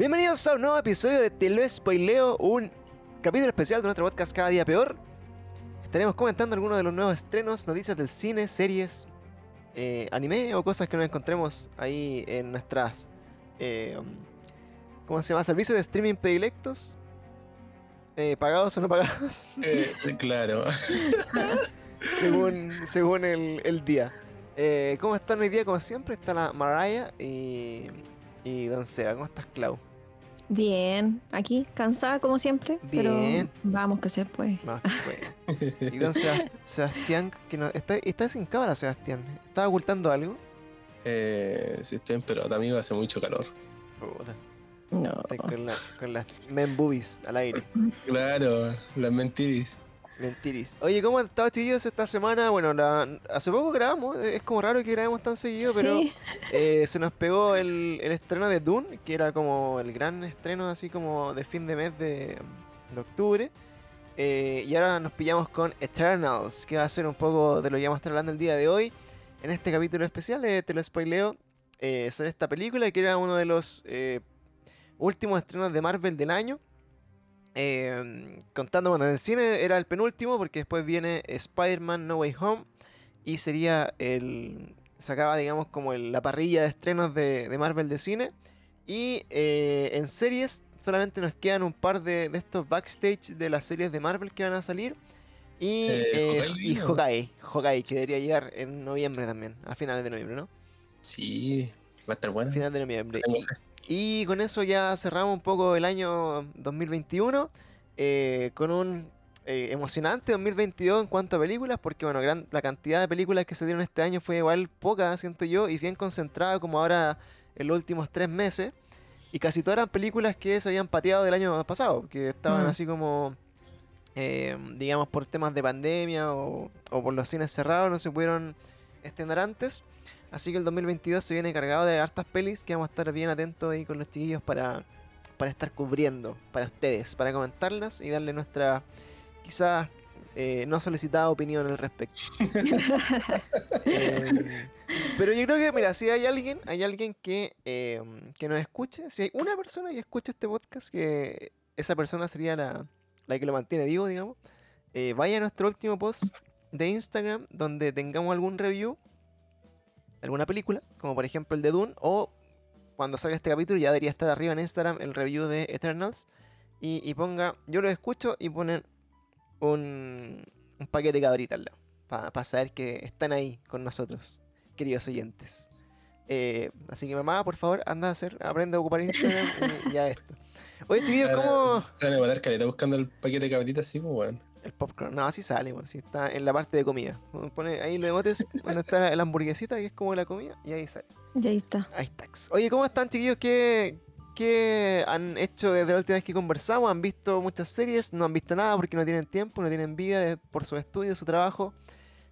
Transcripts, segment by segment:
Bienvenidos a un nuevo episodio de Te lo spoileo, un capítulo especial de nuestro podcast Cada Día Peor. Estaremos comentando algunos de los nuevos estrenos, noticias del cine, series, eh, anime o cosas que nos encontremos ahí en nuestras, eh, ¿cómo se llama? Servicios de streaming predilectos. Eh, pagados o no pagados, Eh, claro. según, según el, el día. ¿Cómo están hoy día? Como siempre, está la Mariah y, y Don Seba. ¿Cómo estás, Clau? Bien, aquí, cansada como siempre. Bien. Pero vamos que se puede. Más que. Y don Sebastián, que no, está, está sin cámara, Sebastián. ¿Estaba ocultando algo? Eh, sí, estoy en pelota, amigo, hace mucho calor. Puta, No. está con, la- con las men boobies al aire. Claro, las mentiris. Mentiris. Oye, ¿cómo han estado chiquillos esta semana? Bueno, la- hace poco grabamos, eh, es como raro que grabemos tan seguido, pero Sí, eh, se nos pegó el, el estreno de Dune, que era como el gran estreno así como de fin de mes de, de octubre. Eh, y ahora nos pillamos con Eternals, que va a ser un poco de lo que vamos a estar hablando el día de hoy. En este capítulo especial de Te lo spoileo eh, sobre esta película, que era uno de los eh, últimos estrenos de Marvel del año. Eh, contando, bueno, en el cine era el penúltimo, porque después viene Spider-Man No Way Home. Y sería el. Sacaba, digamos, como el- la parrilla de estrenos de, de Marvel de cine. Y eh, en series solamente nos quedan un par de, de estos backstage de las series de Marvel que van a salir. Y, Eh, eh, Hawkeye y. Hawkeye, Hawkeye, que debería llegar en noviembre también, a finales de noviembre, ¿no? Sí, va a estar bueno. A finales de noviembre. Y. y con eso ya cerramos un poco el año 2021 eh, con un eh, emocionante 2022 en cuanto a películas, porque bueno, gran- la cantidad de películas que se dieron este año fue igual poca, siento yo, y bien concentrada como ahora en los últimos tres meses. Y casi todas eran películas que se habían pateado del año pasado, que estaban Mm. así como, eh, digamos, por temas de pandemia o, o por los cines cerrados, no se pudieron estrenar antes. Así que el 2022 se viene cargado de hartas pelis que vamos a estar bien atentos ahí con los chiquillos para, para estar cubriendo para ustedes, para comentarlas y darle nuestra quizás eh, no solicitada opinión al respecto. Eh, pero yo creo que, mira, si hay alguien, hay alguien que, eh, que nos escuche, si hay una persona que escuche este podcast, que esa persona sería la, la que lo mantiene vivo, digamos, eh, vaya a nuestro último post de Instagram donde tengamos algún review alguna película, como por ejemplo el de Dune, o cuando salga este capítulo ya debería estar arriba en Instagram el review de Eternals, y, y ponga, yo lo escucho y ponen un, un paquete de cabrita al lado, para saber que están ahí con nosotros, queridos oyentes. Eh, así que mamá, por favor, anda a hacer, aprende a ocupar Instagram y ya esto. Oye, chiquillos, Ahora, ¿cómo...? Se van a matar caleta buscando el paquete de cabritas, sí, pues, weón. El popcorn, no, así sale, bueno, sí está en la parte de comida. Pone ahí le botes donde está la hamburguesita, que es como la comida, y ahí sale. y ahí está. Ahí está. Oye, ¿cómo están, chiquillos? ¿Qué, ¿Qué han hecho desde la última vez que conversamos? ¿Han visto muchas series? ¿No han visto nada porque no tienen tiempo, no tienen vida de- por su estudio, su trabajo?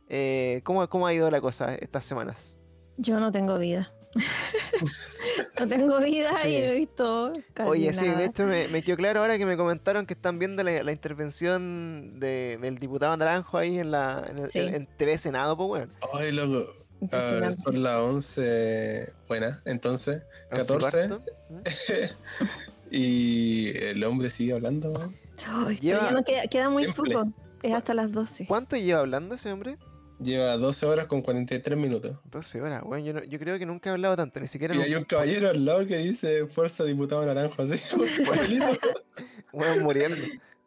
Eh, ¿cómo, ¿Cómo ha ido la cosa estas semanas? Yo no tengo vida. no tengo vida Sí. y no he visto casi Oye, sí, de hecho me, me quedó claro ahora que me comentaron que están viendo la, la intervención de- del diputado Naranjo ahí en, la, en, el- Sí. en TV Senado, pues bueno. Ay, loco. Ah, son las 11. Buena, entonces, 14. Y el hombre sigue hablando, weón. Ay, Lleva- pero ya no queda, queda muy Simple. poco. Es hasta las 12. ¿Cuánto lleva hablando ese hombre? Lleva 12 horas con 43 minutos. 12 horas, bueno, yo, no- yo creo que nunca he hablado tanto, ni siquiera Y hay un caballero al lado que dice Fuerza Diputado Naranjo, así. Bueno, muriendo.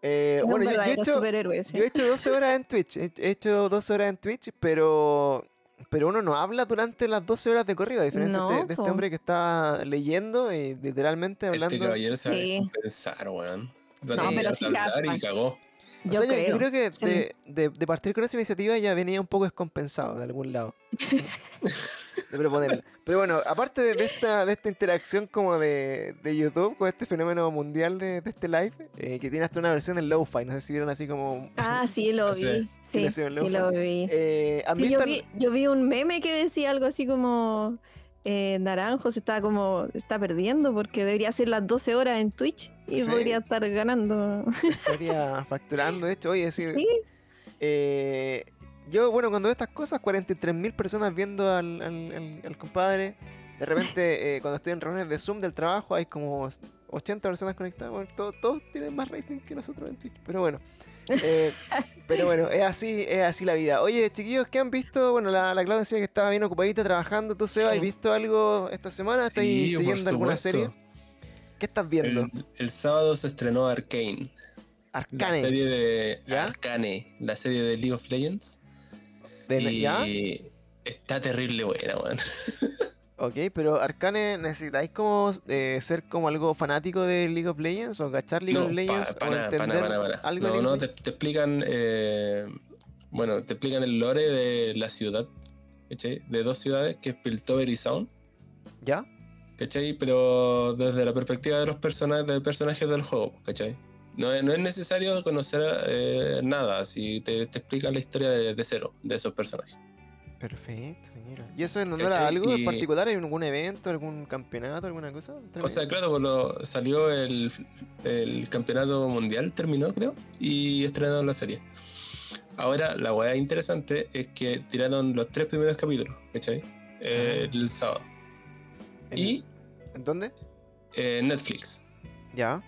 Eh, bueno, yo, yo he hecho, superhéroe, sí. yo he hecho 12 horas en Twitch. He he hecho 12 horas en Twitch, pero pero uno no habla durante las 12 horas de corrido, a diferencia No, de, de este po. hombre que está leyendo y literalmente hablando. Este caballero se va Sí. a compensar, weón. No, pero sí y pa- O Yo, sea, creo. yo creo que de, de- de partir con esa iniciativa ya venía un poco descompensado de algún lado. de proponerla. Pero bueno, aparte de, de esta, de esta interacción como de, de YouTube con este fenómeno mundial de, de este live, eh, que tiene hasta una versión en lo-fi, no sé si vieron así como... Ah, sí, lo Sí. vi. Sí, sí, loco. lo vi. Eh, ¿han Sí, vi, yo vi un meme que decía algo así como eh, Naranjo se está como está perdiendo porque debería ser las 12 horas en Twitch y Sí. podría estar ganando. estaría facturando, de hecho, oye, sí, Sí, Eh, yo, bueno, cuando veo estas cosas, 43.000 personas viendo al, al- al- al compadre. De repente, eh, cuando estoy en reuniones de Zoom del trabajo, hay como 80 personas conectadas. Bueno, todos, todos tienen más rating que nosotros en Twitch. Pero bueno. Eh, pero bueno, es así, es así la vida. Oye, chiquillos, ¿qué han visto? Bueno, la, la Claudia decía que estaba bien ocupadita trabajando. ¿Tú, Seba, Sí. has visto algo esta semana? ¿Estás Sí, por siguiendo alguna serie? ¿Qué estás viendo? El, el sábado se estrenó Arcane, la Arcane. serie de ¿Ya? Arcane, la serie de League of Legends. de- y ¿Ya? está terrible buena, weón. Ok, pero Arcane, ¿necesitáis como eh, ser como algo fanático de League of Legends o cachar League No, of Legends pa- o para, entender para, para, algo No, no, te, explican, eh, bueno, te explican el lore de la ciudad, ¿cachai? De dos ciudades, que es Piltover y Sound, ¿Ya? ¿cachai? Pero desde la perspectiva de los personajes, de personajes del juego, ¿cachai? No es, no es necesario conocer eh, nada, si te, te explican la historia de, de cero de esos personajes. Perfecto, mira. ¿Y eso en honor a ¿Cachai? algo en particular? ¿Hay algún evento, algún campeonato, alguna cosa? O sea, claro, pues lo- salió el, el campeonato mundial, terminó creo, y estrenaron la serie. Ahora, la weá interesante es que tiraron los tres primeros capítulos, ¿cachai? Eh, Ah. el sábado. ¿En, Y ¿En dónde? eh, Netflix. Ya.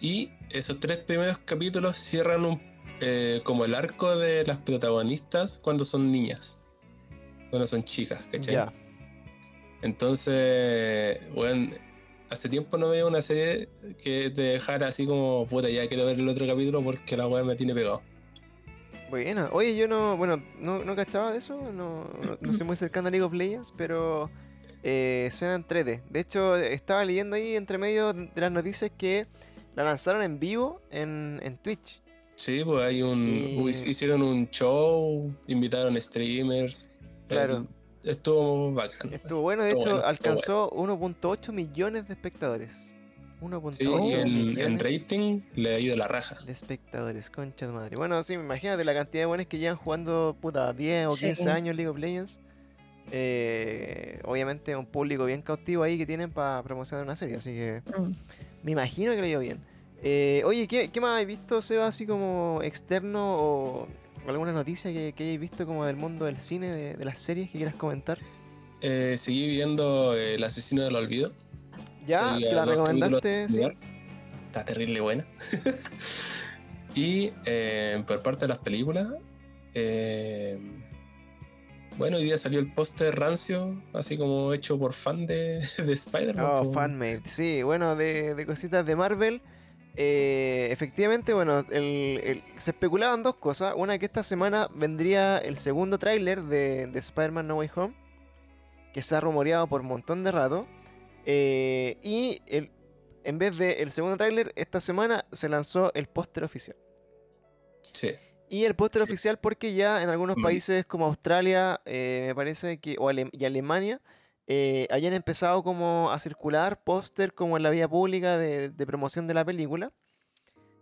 Y esos tres primeros capítulos cierran un, eh, como el arco de las protagonistas cuando son niñas. Cuando son chicas, ¿cachai? Ya. Entonces, bueno, hace tiempo no veo una serie que te dejara así como, puta, ya quiero ver el otro capítulo porque la weá me tiene pegado. Buena. Oye, yo no, bueno, no, no cachaba de eso, no, no, no soy muy cercano a League of Legends, pero eh, suena entrete. De hecho, estaba leyendo ahí entre medio de las noticias que la lanzaron en vivo en, en Twitch. Sí, pues hay un. Y- Hicieron un show, invitaron streamers. Claro. Eh, estuvo bacán. Estuvo bueno, de Estuvo hecho, bueno, alcanzó 1.8 millones de espectadores. 1.8 Sí, y en, millones rating le ha ido la raja. de espectadores, concha de madre. Bueno, sí, imagínate la cantidad de buenos que llevan jugando puta 10 o Sí. 15 años League of Legends. Eh, obviamente un público bien cautivo ahí que tienen para promocionar una serie, así que Mm. me imagino que le dio bien. Eh, oye, ¿qué, ¿qué más has visto, Seba, así como externo o alguna noticia que, que hayáis visto como del mundo del cine, de, de las series que quieras comentar? Eh, seguí viendo eh, El asesino del olvido. ¿Ya? ¿Te la recomendaste? Sí. Está terrible buena. y eh, por parte de las películas, eh, bueno, hoy día salió el póster rancio, así como hecho por fan de, de Spider-Man. Oh, fanmade. Sí, bueno, de, de cositas de Marvel. Eh, efectivamente, bueno, el- el- se especulaban dos cosas. Una, que esta semana vendría el segundo tráiler de, de Spider-Man No Way Home, que se ha rumoreado por un montón de rato. eh, y el, en vez del segundo tráiler, esta semana se lanzó el póster oficial. Sí. Y el póster oficial porque ya en algunos Mm. países como Australia, eh, me parece que, o Ale- y Alemania, eh, hayan empezado como a circular póster como en la vía pública de, de promoción de la película.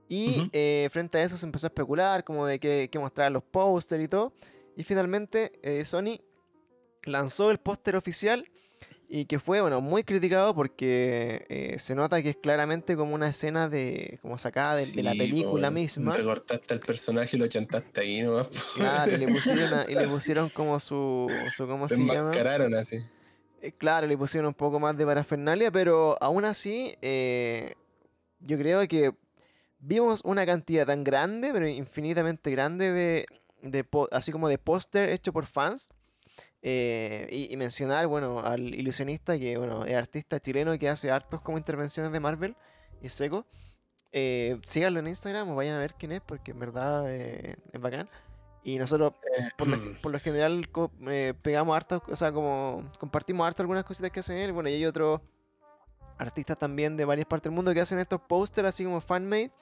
Y Ujú. eh, frente a eso se empezó a especular como de que, que mostrar los póster y todo. Y finalmente eh, Sony lanzó el póster oficial y que fue bueno muy criticado porque eh, se nota que es claramente como una escena de como sacada de, de la Sí, película misma. Recortaste al personaje y lo chantaste ahí nomás. Claro, y le pusieron, a- y le pusieron como su, su ¿cómo Lo se llama? así. Eh, claro, le pusieron un poco más de parafernalia, pero aún así, eh, yo creo que vimos una cantidad tan grande, pero infinitamente grande de, así como de póster hecho por fans. eh, y, mencionar, bueno, al ilusionista que, bueno, es artista chileno que hace hartos como intervenciones de Marvel y seco. Eh, síganlo en Instagram o vayan a ver quién es, porque en verdad es bacán. Y nosotros por lo, por lo general eh, pegamos harto, o sea, como compartimos harto algunas cositas que hacen él. Bueno, y hay otros artistas también de varias partes del mundo que hacen estos pósters así como fanmade.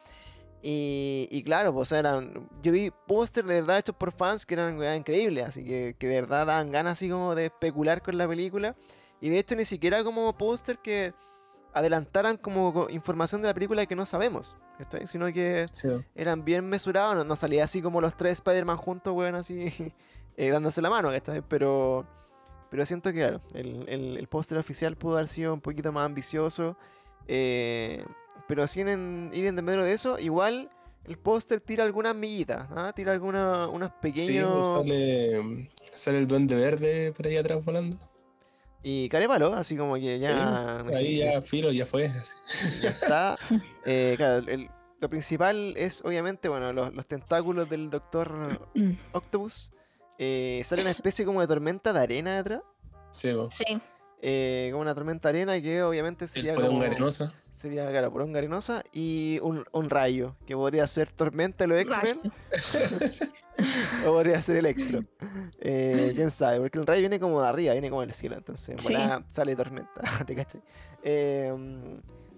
Y, y claro, pues eran, yo vi pósters de verdad hechos por fans que eran increíbles, así que, que de verdad daban ganas así como de especular con la película. Y de hecho ni siquiera como póster que adelantaran como co- información de la película que no sabemos. Sino que Sí. eran bien mesurados, no, no salía así como los tres Spider-Man juntos, weón, así eh, dándose la mano, ¿cachai? Pero, pero siento que, claro, el, el, el póster oficial pudo haber sido un poquito más ambicioso, eh, pero sin en- ir en medio de eso, igual el póster tira algunas miguitas, ¿ah? tira alguna, unos Sí, pequeños... sale, sale el duende verde por ahí atrás volando. Y carépalo, así como que ya. Sí, ahí ya filo, ya fue. así. ya está. Eh, claro, el- lo principal es obviamente, bueno, los, los tentáculos del Doctor Octopus. Eh, sale una especie como de tormenta de arena detrás. Sí, po. Sí. Eh, como una tormenta arena que obviamente sería como... un arenosa. Sería, claro, por un arenosa y un, un rayo, que podría ser tormenta los X-Men o podría ser Electro. Eh, Quién sabe, porque el rayo viene como de arriba, viene como del cielo, entonces Sí. sale tormenta, ¿te cachai? Eh,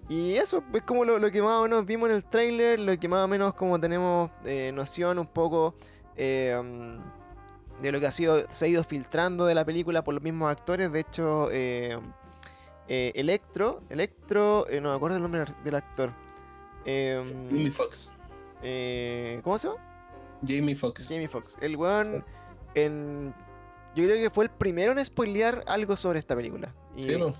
y eso es como lo, lo que más o menos vimos en el tráiler, lo que más o menos como tenemos eh, noción un poco eh, mm, de lo que ha sido, se ha ido filtrando de la película por los mismos actores. De hecho, eh, eh, Electro, Electro, eh, no me acuerdo el nombre del actor. Eh, Jamie Foxx. eh, ¿Cómo se llama? Jamie Foxx. Jamie Foxx. El weón Sí. en... Yo creo que fue el primero en spoilear algo sobre esta película. Y, Sí, po.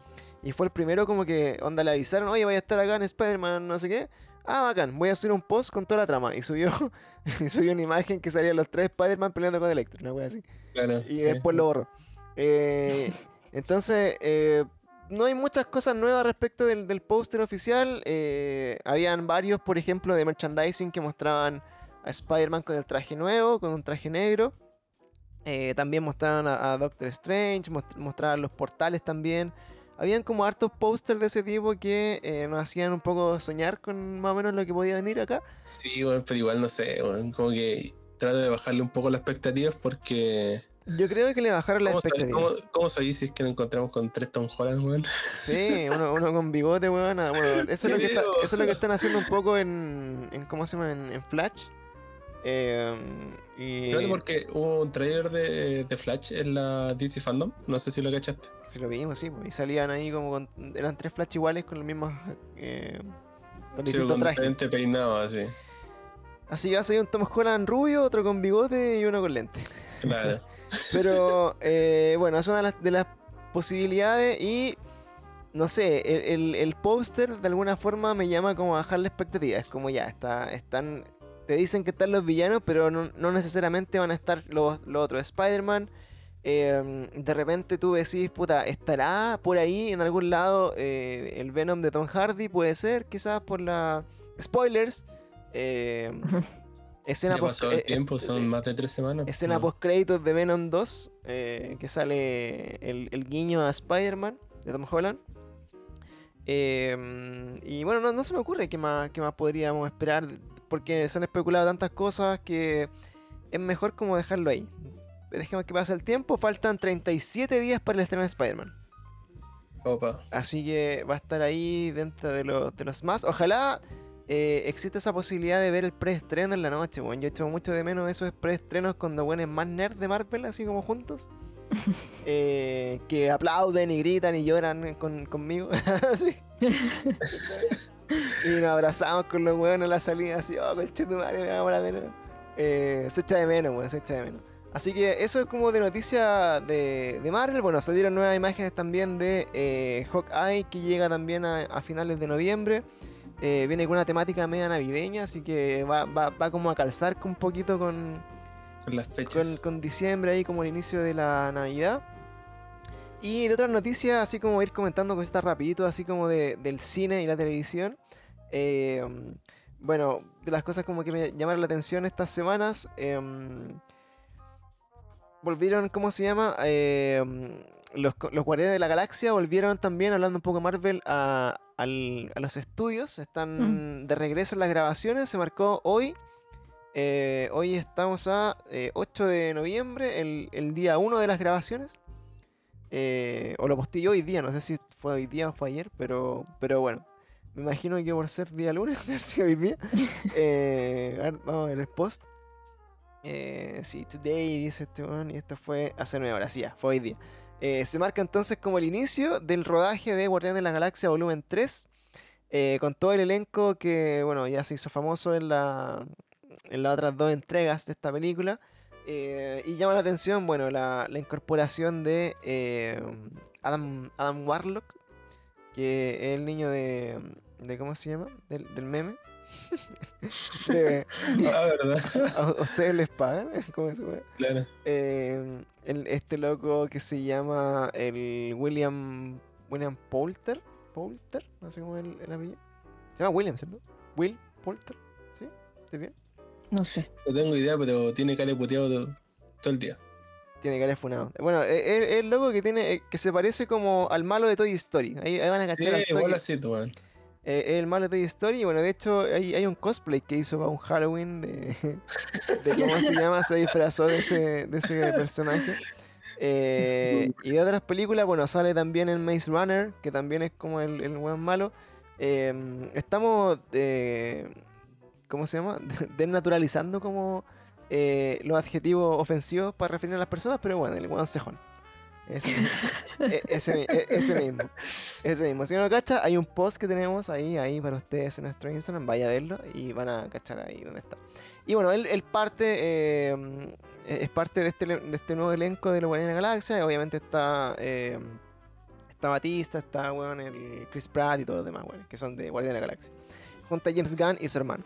y fue el primero como que, onda, le avisaron, oye, vaya a estar acá en Spider-Man, no sé qué. Ah, bacán, voy a subir un post con toda la trama. Y subió, y subió una imagen que salían los tres Spider-Man peleando con Electro, una wea así. Claro. Y sí. después lo borró. Eh, entonces, eh, no hay muchas cosas nuevas respecto del, del póster oficial. Eh, habían varios, por ejemplo, de merchandising que mostraban a Spider-Man con el traje nuevo, con un traje negro. Eh, también mostraban a, a Doctor Strange, most- mostraban los portales también. Habían como hartos pósters de ese tipo que eh, nos hacían un poco soñar con más o menos lo que podía venir acá. Sí, weón, pero igual no sé, weón, como que trato de bajarle un poco las expectativas porque. Yo creo que le bajaron la ¿Cómo, sabéis- expectativa. cómo, cómo sabéis si es que nos encontramos con tres Tom Holland, weón? Sí, uno, uno con bigote, weón. Bueno, eso, es lo que está- eso es lo que están haciendo un poco en, en ¿cómo se llama? En, en Flash. Eh, y Claro, porque hubo un trailer de, de Flash en la DC Fandom, no sé si lo cachaste. si lo vimos, sí, pues, y salían ahí como con, eran tres Flash iguales con los mismos, eh, con Sí, distintos con trajes. peinado, así. Así que va a salir un Tom Holland rubio, otro con bigote y uno con lente. Claro. Pero eh, bueno, es una de las, de las posibilidades y no sé, el, el, el póster de alguna forma me llama como a bajar la expectativa. Es como ya, está, están, te dicen que están los villanos, pero no, no necesariamente van a estar los, los otros. Spider-Man, eh, de repente tú decís, puta, ¿estará por ahí en algún lado eh, el Venom de Tom Hardy? Puede ser, quizás por la... Spoilers. Eh, escena Ya post- pasó el eh, eh, tiempo, eh, son más de tres semanas. Escena No. post créditos de Venom 2, eh, que sale el, el guiño a Spider-Man de Tom Holland. Eh, y bueno, no, no se me ocurre qué más, qué más podríamos esperar, porque se han especulado tantas cosas que es mejor como dejarlo ahí. Dejemos que pase el tiempo, faltan 37 días para el estreno de Spider-Man. Opa. Así que va a estar ahí dentro de, los de los más. Ojalá eh, exista esa posibilidad de ver el preestreno en la noche. Bueno, yo echo mucho de menos esos preestrenos con los buenos más nerds de Marvel, así como juntos. Eh, que aplauden y gritan y lloran con- conmigo. y nos abrazamos con los huevos en la salida, así, oh, conche tu madre, me vamos a de nuevo". Eh, se echa de menos, weón, se echa de menos. Así que eso es como de noticia de, de Marvel. Bueno, salieron nuevas imágenes también de eh, Hawkeye, que llega también a, a finales de noviembre. Eh, viene con una temática media navideña, así que va, va- va como a calzar con un poquito con, Con las con, fechas. con diciembre, ahí como el inicio de la Navidad. Y de otras noticias, así como ir comentando cositas rapidito, así como de- del cine y la televisión. Eh, bueno, de las cosas como que me llamaron la atención estas semanas, em, volvieron, ¿cómo se llama? Em, los, Guardianes de la Galaxia volvieron también, hablando un poco de Marvel, a, al- a los estudios. Están de regreso en las grabaciones, se marcó hoy. Eh, hoy estamos a eh, 8 de noviembre, el, el día 1 de las grabaciones. Eh, o lo postilló hoy día, no sé si fue hoy día o fue ayer, pero, pero bueno. Me imagino que por ser día lunes, haber sido hoy día. Eh, a ver, vamos a ver el post. Eh, sí, today dice este weón, y esto fue hace 9 horas, sí, ya, fue hoy día. Eh, se marca entonces como el inicio del rodaje de Guardián de la Galaxia Volumen 3. eh, con todo el elenco que, bueno, ya se hizo famoso en la, en las otras dos entregas de esta película. Eh, y llama la atención, bueno, la, la incorporación de eh, Adam, Adam Warlock, que es el niño de, de ¿cómo se llama? Del, del meme. De- Ah, ¿verdad? ¿A ustedes les pagan? ¿Cómo se llama? Claro. Eh, el- este loco que se llama el William William Poulter. Poulter, no sé cómo es el, el apellido. Se llama William, ¿cierto? Will Poulter. ¿Sí? ¿Estoy bien? No sé. No tengo idea, pero tiene cara de puteado todo, todo el día. Tiene cara de funado. Bueno, es es el loco que tiene eh, que se parece como al malo de Toy Story. Ahí, ahí van a Sí, cachar toque. igual así, tú, weón. Eh, es el malo de Toy Story. Y bueno, de hecho, hay, hay un cosplay que hizo para un Halloween de, de cómo se llama, se disfrazó de ese, de ese personaje. Eh, y de otras películas, bueno, sale también el Maze Runner, que también es como el, el buen malo. Eh, estamos, eh, ¿cómo se llama? Desnaturalizando como eh, los adjetivos ofensivos para referir a las personas, pero bueno, el buen cejón. Ese, e- ese, e- ese mismo. Ese mismo. Si no lo cacha, hay un post que tenemos ahí, ahí para ustedes en nuestro Instagram. Vaya a verlo y van a cachar ahí donde está. Y bueno, él, él parte, eh, es parte de este, de este nuevo elenco de los Guardianes de la Galaxia. Obviamente está, eh, está Batista, está weón, el Chris Pratt y todos los demás, weón, que son de Guardianes de la Galaxia. Junto a James Gunn y su hermano.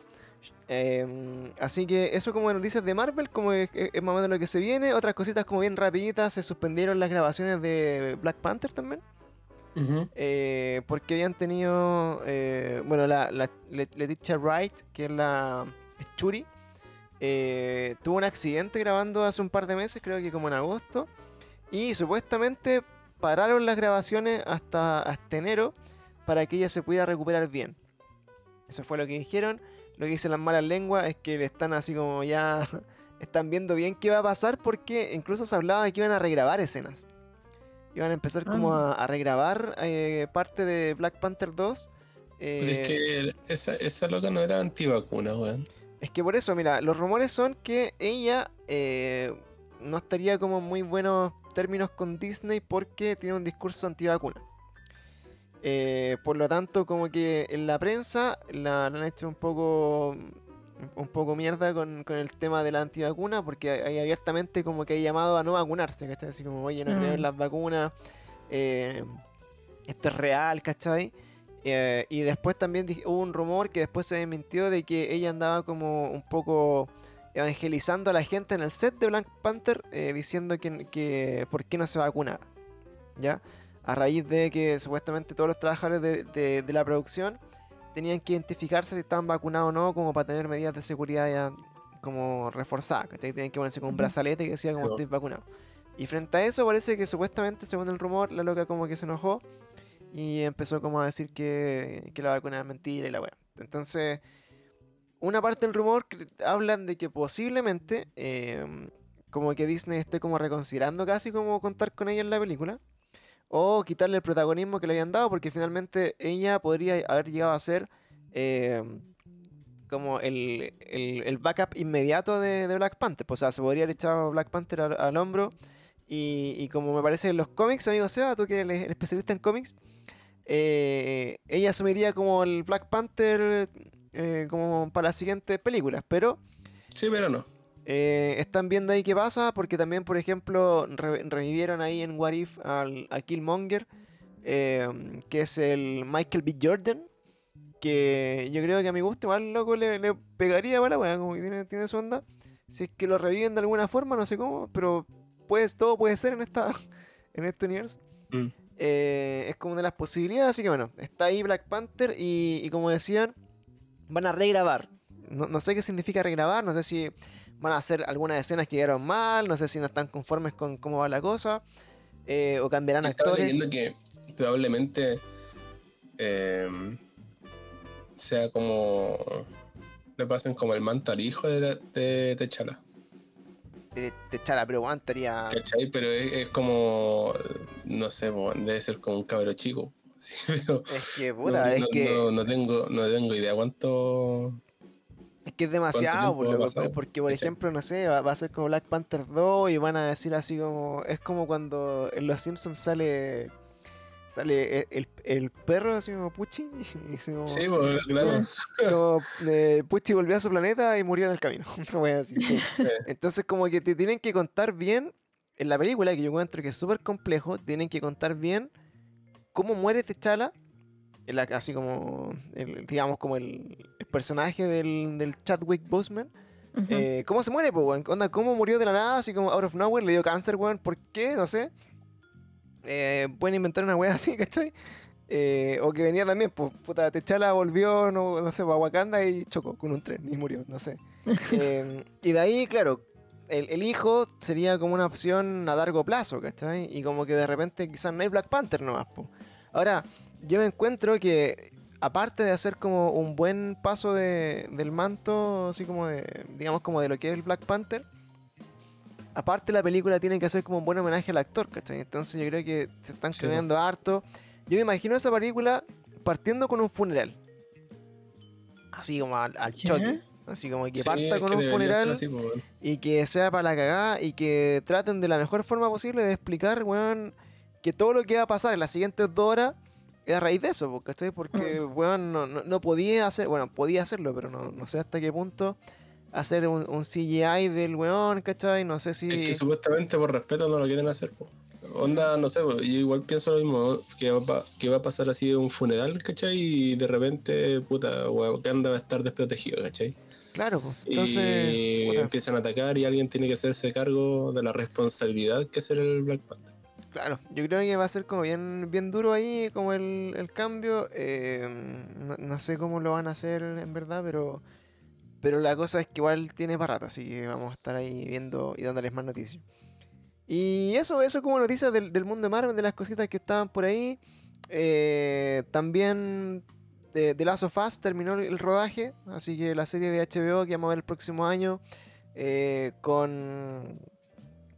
Eh, así que eso como noticias de Marvel, como es, es- es más o menos lo que se viene. Otras cositas como bien rapiditas, se suspendieron las grabaciones de Black Panther también. Eh, porque habían tenido, eh, bueno, la, la Letitia Wright, que es la Churi, eh, tuvo un accidente grabando hace un par de meses, creo que como en agosto, y supuestamente pararon las grabaciones hasta, hasta enero para que ella se pudiera recuperar bien. Eso fue lo que dijeron. Lo que dicen las malas lenguas es que le están así como ya están viendo bien qué va a pasar porque incluso se hablaba de que iban a regrabar escenas. Iban a empezar como a, a regrabar eh, parte de Black Panther 2. Pero es eh, que esa, esa loca no era antivacuna, weón. es que por eso, mira, los rumores son que ella eh, no estaría como en muy buenos términos con Disney porque tiene un discurso antivacuna. Eh, por lo tanto, como que en la prensa la, la han hecho un poco un poco mierda con, con el tema de la antivacuna porque hay abiertamente como que hay llamado a no vacunarse, ¿cachai? Así como, oye, no creo en las vacunas, eh, esto es real, ¿cachai? Eh, y después también hubo un rumor que después se desmintió de que ella andaba como un poco evangelizando a la gente en el set de Black Panther eh, diciendo que, que por qué no se vacunaba. ¿Ya? A raíz de que supuestamente todos los trabajadores de, de- de la producción tenían que identificarse si estaban vacunados o no, como para tener medidas de seguridad ya como reforzadas. ¿cachai? Tenían que ponerse con un brazalete que decía como estoy vacunado. Y frente a eso parece que supuestamente, según el rumor, la loca como que se enojó y empezó como a decir que, que la vacuna es mentira y la weá. Entonces, una parte del rumor hablan de que posiblemente eh, como que Disney esté como reconsiderando casi como contar con ella en la película. O quitarle el protagonismo que le habían dado, porque finalmente ella podría haber llegado a ser eh, como el, el- el backup inmediato de, Black Panther. Pues, o sea, se podría haber echado Black Panther al, hombro. Y, y como me parece en los cómics, amigo Seba, tú que eres el especialista en cómics, eh, ella asumiría como el Black Panther eh, como para las siguientes películas. Pero Sí, pero no. Eh, están viendo ahí qué pasa, porque también, por ejemplo, re- revivieron ahí en What If al, a Killmonger, eh, que es el Michael B. Jordan, que yo creo que a mi gusto igual loco le, le pegaría para la weá, como que tiene, tiene su onda. Si es que lo reviven de alguna forma, no sé cómo, pero pues todo puede ser en esta en este universo. Mm. Eh, es como una de las posibilidades, así que bueno, está ahí Black Panther y, y como decían, van a regrabar. No, no sé qué significa regrabar, no sé si van a hacer algunas escenas que quedaron mal, no sé si no están conformes con cómo va la cosa, eh, o cambiarán Estaba actores. leyendo que probablemente eh, sea como. Le pasen como el manto al hijo de, de. De, de Chala, pero bueno, estaría... ¿Cachai? Pero es, es como. No sé, debe ser como un cabro chico. Sí, pero. Es que, no, puta, es no- que... no- no tengo, no tengo idea cuánto. Es que es demasiado, pasado? porque por ejemplo, no sé, va, va a ser como Black Panther 2 y van a decir así como, es como cuando en Los Simpsons sale sale el, el- perro así como Pucci y así como, Sí, po, claro. como, eh, Pucci volvió a su planeta y murió en el camino, así. Sí. Entonces como que te tienen que contar bien en la película, que yo encuentro que es súper complejo, tienen que contar bien cómo muere T'Challa el así como, el- digamos, como el, el personaje del, del Chadwick Boseman, eh, ¿cómo se muere, pues, weón? Onda, ¿Cómo murió de la nada? Así como out of nowhere, le dio cáncer, weón. ¿Por qué? No sé. Eh, pueden inventar una wea así, ¿cachai? Eh, o que venía también, pues, puta, Techala volvió, no, no sé, a Wakanda y chocó con un tren y murió, no sé. Eh, y de ahí, claro, el, el hijo sería como una opción a largo plazo, ¿cachai? Y como que de repente quizás no hay Black Panther nomás, po. Ahora, yo me encuentro que, aparte de hacer como un buen paso de- del manto, así como de, digamos, como de lo que es el Black Panther, aparte la película tiene que hacer como un buen homenaje al actor, ¿cachai? Entonces yo creo que se están Sí, creando harto. Yo me imagino esa película partiendo con un funeral. Así como al, al choque. Así como que Sí, parta con que un funeral así, y que sea para la cagada y que traten de la mejor forma posible de explicar, weón, que todo lo que va a pasar en las siguientes dos horas es a raíz de eso, po, ¿cachai? Porque, weón, no, no, no podía hacer, bueno, podía hacerlo, pero no, no sé hasta qué punto hacer un, un CGI del weón, ¿cachai? No sé si... Es que supuestamente por respeto no lo quieren hacer, po. Onda, no sé, po, yo igual pienso lo mismo, que va, pa- que va a pasar así un funeral, ¿cachai? Y de repente, puta, Wakanda va a estar desprotegido, ¿cachai? Claro, pues. Entonces... y empiezan a atacar y alguien tiene que hacerse cargo de la responsabilidad que es ser el Black Panther. Claro, yo creo que va a ser como bien, bien duro ahí, como el, el cambio. eh, no, sé cómo lo van a hacer en verdad, pero pero la cosa es que igual tiene para rato, así que vamos a estar ahí viendo y dándoles más noticias. Y eso, eso como noticias del, del mundo de Marvel, de las cositas que estaban por ahí. Eh, también de, The Last of Us terminó el rodaje, así que la serie de HBO que vamos a ver el próximo año eh, con,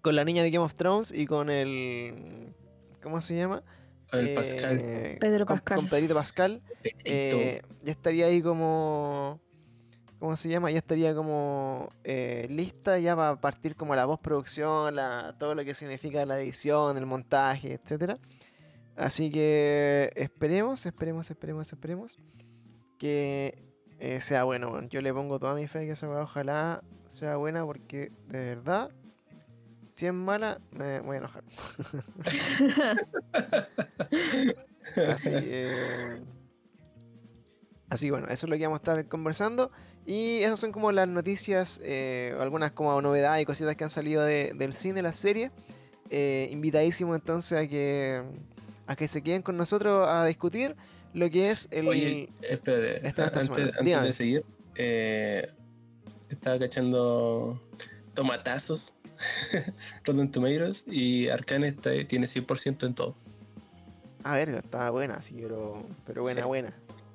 con la niña de Game of Thrones y con el... ¿Cómo se llama? El Eh, Pascal. Pedro Pascal. Con Pedrito Pascal. Eh, ya estaría ahí como... ¿Cómo se llama? Ya estaría como eh, lista ya para partir como la postproducción, la, todo lo que significa la edición, el montaje, etcétera. Así que esperemos, esperemos, esperemos, esperemos que eh, sea bueno. Yo le pongo toda mi fe que esa ojalá sea buena porque de verdad, si es mala, me voy a enojar. Así, eh, así bueno, eso es lo que vamos a estar conversando. Y esas son como las noticias, eh, algunas como novedades y cositas que han salido de- del cine, las series. Eh, invitadísimo entonces a que, a que se queden con nosotros a discutir lo que es el... Oye, espérate, esta- esta antes, antes de seguir, eh, estaba cachando tomatazos, Rotten Tomatoes, y Arcane está, tiene 100% en todo. A ver, estaba buena, sí, pero, pero buena, Sí. buena.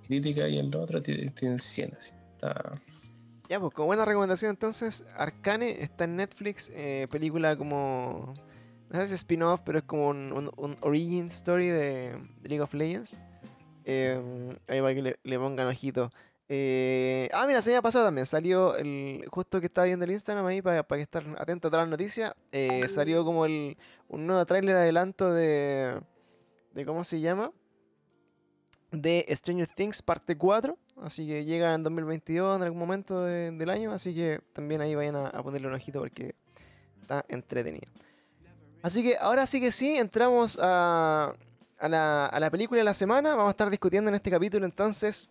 Crítica y en lo otro tiene, tiene 100, así. Está, Ya, pues con buena recomendación entonces, Arcane está en Netflix, eh, película como... No sé si es spin-off, pero es como un, un- un origin story de, de League of Legends. Eh, ahí va que le, le pongan ojito. Eh, ah, mira, se me ha pasado también. Salió el. Justo que estaba viendo el Instagram ahí para, que estar atento a todas las noticias. eh, salió como el, un nuevo tráiler adelanto de. de ¿Cómo se llama? De Stranger Things parte 4. Así que llega en 2022 en algún momento de- del año. Así que también ahí vayan a, a ponerle un ojito porque está entretenido. Así que ahora sí que sí, entramos a, a la, a la película de la semana. Vamos a estar discutiendo en este capítulo entonces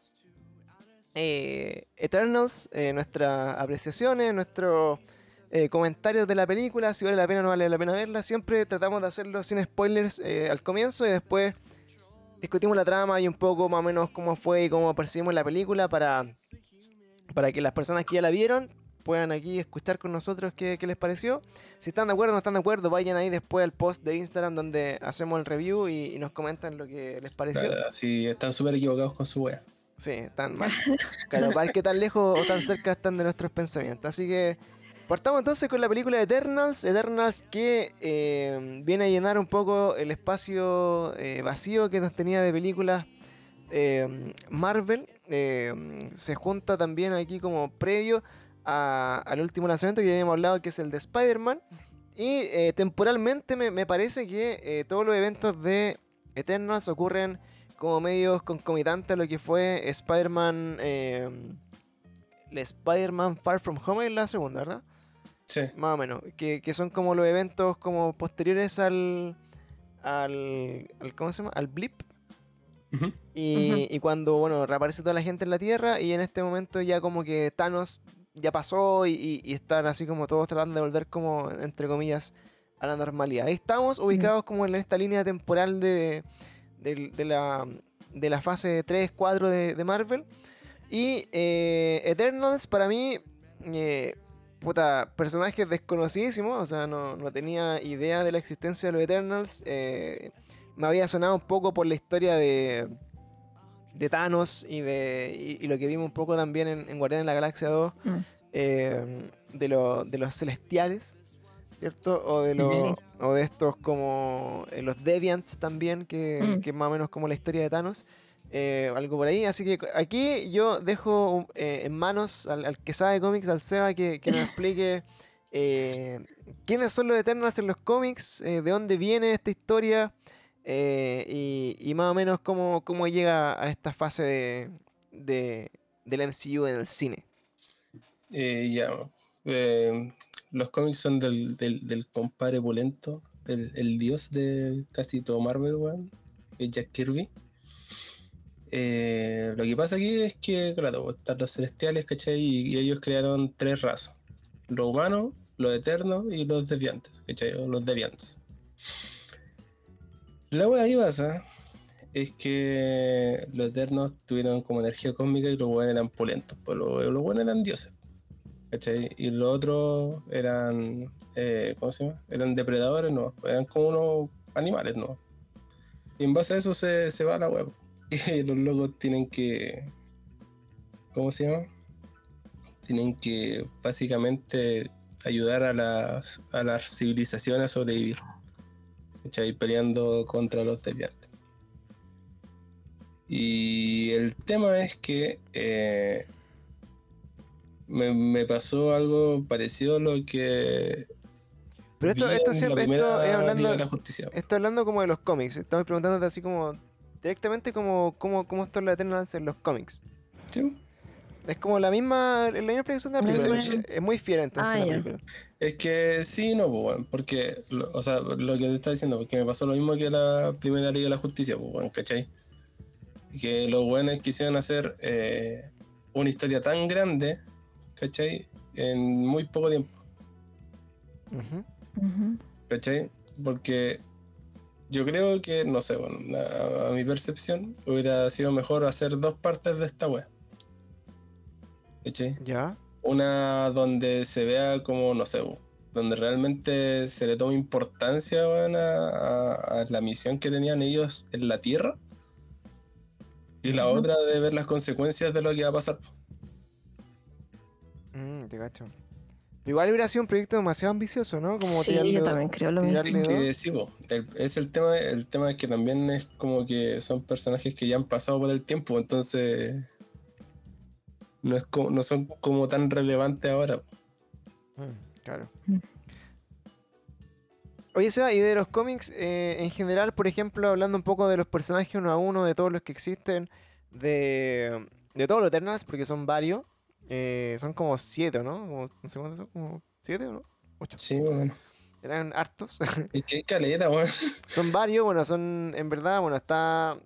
eh, Eternals, eh, nuestras apreciaciones, nuestros eh, comentarios de la película, si vale la pena o no vale la pena verla. Siempre tratamos de hacerlo sin spoilers eh, al comienzo y después discutimos la trama y un poco más o menos cómo fue y cómo percibimos la película para, para que las personas que ya la vieron puedan aquí escuchar con nosotros qué, les pareció. Si están de acuerdo o no están de acuerdo, vayan ahí después al post de Instagram donde hacemos el review y, nos comentan lo que les pareció. sí, están súper equivocados con su wea. Sí, están mal. Claro, para qué tan lejos o tan cerca están de nuestros pensamientos. Así que partamos entonces con la película Eternals. Eternals que eh, viene a llenar un poco el espacio eh, vacío que nos tenía de películas eh, Marvel. Se junta también aquí como previo a- al último lanzamiento que ya habíamos hablado, que es el de Spider-Man. Y temporalmente me, me parece que todos los eventos de Eternals ocurren como medios concomitantes a lo que fue Spider-Man. eh, el Spider-Man Far From Home es la segunda, ¿verdad? Sí, Más o menos. Que, que son como los eventos como posteriores al. al. al- ¿Cómo se llama? Al blip. Y, y cuando, bueno, reaparece toda la gente en la Tierra y en este momento ya como que Thanos ya pasó y, y- y están así como todos tratando de volver como, entre comillas, a la normalidad. Ahí estamos ubicados como en esta línea temporal de, de la, de la fase 3, 4 de, de Marvel. Y eh, Eternals para mí, eh, puta, personajes desconocidísimos, o sea, no, no tenía idea de la existencia de los Eternals. eh, me había sonado un poco por la historia de, de Thanos y, de, y, y lo que vimos un poco también en, en de la Galaxia 2, Mm. eh, de, lo- de los celestiales, ¿cierto? O de, los Sí. o de estos como eh, los Deviants también, que, Mm. que es más o menos como la historia de Thanos. eh, algo por ahí, así que aquí yo dejo eh, en manos al, al que sabe cómics, al Seba, que, que nos explique eh, quiénes son los Eternals en los cómics, eh, de dónde viene esta historia eh, y, y más o menos cómo, cómo llega a esta fase de, de- del MCU en el cine. Eh, ya. eh, los cómics son del, del, del compadre Pulento, el, dios de casi todo Marvel, weón, que es Jack Kirby. Eh, lo que pasa aquí es que, claro, están los celestiales, ¿cachai? Y, y ellos crearon tres razas: los humanos, los eternos y los deviantes, ¿cachai? Los deviants. La wea que pasa es que los eternos tuvieron como energía cósmica y los buenos eran pulentos, pues los, los buenos eran dioses. Y los otros eran, eh, ¿cómo se llama? Eran depredadores, no, eran como unos animales, no. Y en base a eso se, se va la web. Y los locos tienen que, ¿cómo se llama? Tienen que básicamente ayudar a las, a las civilizaciones a sobrevivir. ¿Cachai? Peleando contra los deviantes. Y el tema es que eh, me, me pasó algo parecido a lo que. Pero esto, esto, la esto es hablando, Liga de la Justicia. esto hablando como de los cómics. Estamos preguntándote así como directamente como cómo, cómo están los Eternals en los cómics. Sí. Es como la misma, la misma explicación de la La película. Es, es muy fiel entonces Ah, la película. Es que sí, no, pues, bueno, porque, lo- o sea, lo que te está diciendo, porque me pasó lo mismo que la primera Liga de la Justicia, pues, bueno, ¿cachai? Que los buenos quisieron hacer eh, una historia tan grande, ¿cachai? En muy poco tiempo. ¿cachai? Porque yo creo que, no sé, bueno, a, a mi percepción, hubiera sido mejor hacer dos partes de esta web. ¿Cachai? Ya. una donde se vea como, no sé, donde realmente se le tome importancia a, la misión que tenían ellos en la Tierra. Y la otra de ver las consecuencias de lo que va a pasar. Mm, te cacho. Igual hubiera sido un proyecto demasiado ambicioso, ¿no? Como Sí, tirarle- yo también creo lo mismo. que sí, es el tema, el tema es que también es como que son personajes que ya han pasado por el tiempo, entonces no, es como, no son como tan relevantes ahora. Mm, claro. Mm. Oye, Seba, y de los cómics eh, en general, por ejemplo, hablando un poco de los personajes uno a uno, de todos los que existen, de, de todos los Eternals, porque son varios, eh, son como siete, ¿no? Como, no sé cuántos son, como siete o no, ocho. Sí, bueno. Eran hartos. Que hay caleta, weón. son varios, bueno, son, en verdad, bueno, está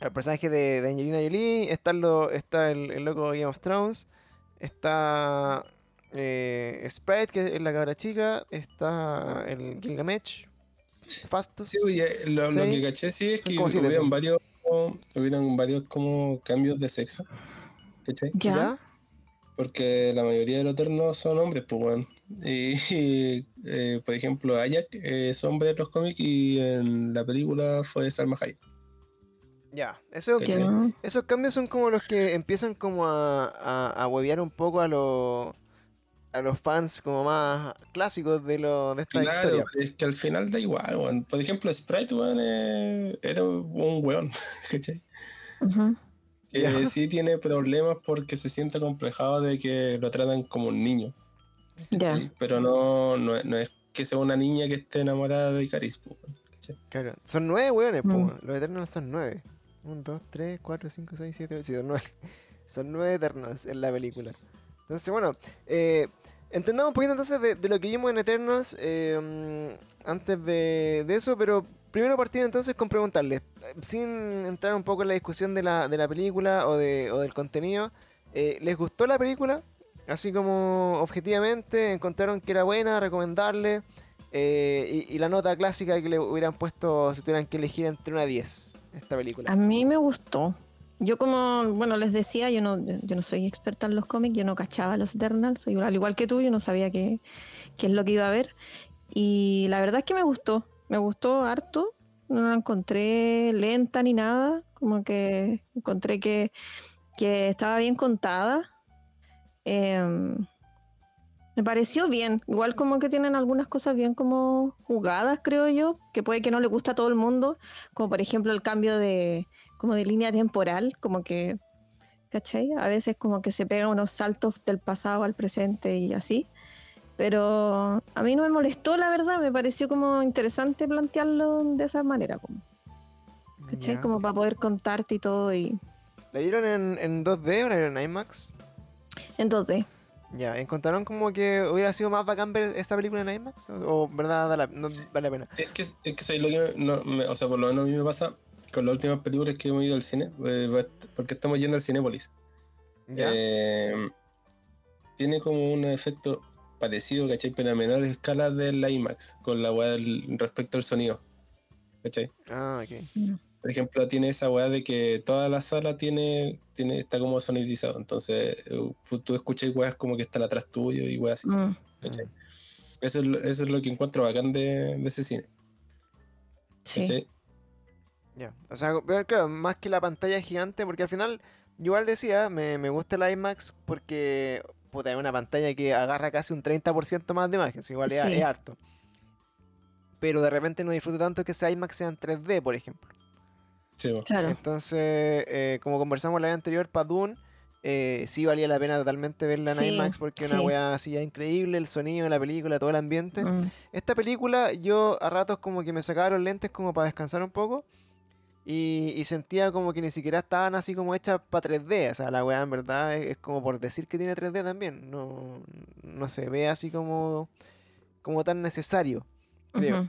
el personaje de, de Angelina Jolie, está, lo, está el, el loco de Game of Thrones, está eh, Sprite, que es la cabra chica, está el Gilgamesh, Fastos. Sí, oye, lo, lo que caché sí es que hubieron varios, hubieron varios como cambios de sexo. ¿cachai? Ya. Porque la mayoría de los eternos son hombres, pues weón. Y, y, eh, por ejemplo, Ayak es hombre en los cómics y en la película fue Salma Hayek. Ya, eso, esos cambios son como los que empiezan como a, a, a huevear un poco a, los a los fans como más clásicos de, lo, de esta Claro, historia. es que al final da igual, weón. Por ejemplo, Sprite, weón, eh, era un weón, ¿cachai? Que sí tiene problemas porque se siente complejado de que lo tratan como un niño. Ya. ¿sí? Pero no, no, es- no es que sea una niña que esté enamorada de weón, ¿cachai? Claro, son nueve weones, Mm. los Eternals son nueve. Un, dos, tres, cuatro, cinco, seis, siete, ocho, sí, son nueve. Son nueve Eternals en la película. Entonces, bueno, eh, entendamos un poquito entonces de, de lo que vimos en Eternals. eh, antes de, de eso, pero primero partiendo entonces con preguntarles, eh, sin entrar un poco en la discusión de la, de la película o, de, o del contenido, eh, ¿les gustó la película? Así como objetivamente, encontraron que era buena, recomendarle. eh, y, la nota clásica que le hubieran puesto si tuvieran que elegir entre una 10 esta película. A mí me gustó. Yo como, bueno, les decía, yo no, yo no soy experta en los cómics, yo no cachaba los Eternals, al igual que tú, yo no sabía qué, qué es lo que iba a ver. Y la verdad es que me gustó, me gustó harto, no la encontré lenta ni nada, como que encontré que, que estaba bien contada. Em, me pareció bien, igual como que tienen algunas cosas bien como jugadas, creo yo, que puede que no le guste a todo el mundo, como por ejemplo el cambio de, como de línea temporal, como que, ¿cachai? A veces como que se pega unos saltos del pasado al presente y así. Pero a mí no me molestó, la verdad, me pareció como interesante plantearlo de esa manera, como, ¿cachai? Ya. Como para poder contarte y todo y ¿La vieron en, en 2D o la vieron en IMAX? en 2D. Ya, ¿encontraron como que hubiera sido más bacán ver esta película en IMAX? ¿O, o verdad da la- no vale la pena? Es que, es que ¿sabes lo que no, me- o sea, por lo menos a mí me pasa con las últimas películas que hemos ido al cine, eh, porque estamos yendo al Cinépolis. ¿Ya? Eh, tiene como un efecto parecido, ¿cachai? Pero a menor escala del IMAX, con la weá del- respecto al sonido. ¿Cachai? Ah, ok. Por ejemplo, tiene esa weá de que toda la sala tiene, tiene está como sonidizado. Entonces, eh, tú escuchas weas como que están atrás tuyo y weas así. Mm. ¿cachai? Eso, es, lo- eso es lo que encuentro bacán de, de ese cine. Sí. ¿cachai? Ya. O sea, pero claro, más que la pantalla gigante, porque al final, yo igual decía, me, me gusta el IMAX porque, puta, es una pantalla que agarra casi un 30% más de imágenes, igual es, Sí. es harto. Pero de repente no disfruto tanto que ese IMAX sea en 3D, por ejemplo. Sí. Claro. Entonces, eh, como conversamos la vez anterior, para Dune, eh, sí valía la pena totalmente verla en Sí, IMAX porque una sí. weá así ya increíble, el sonido de la película, todo el ambiente. Mm. Esta película yo a ratos como que me sacaba los lentes como para descansar un poco y, y sentía como que ni siquiera estaban así como hechas para 3D. O sea, la weá en verdad es, es como por decir que tiene 3D también. No, no se ve así como, como tan necesario, creo. Ujú.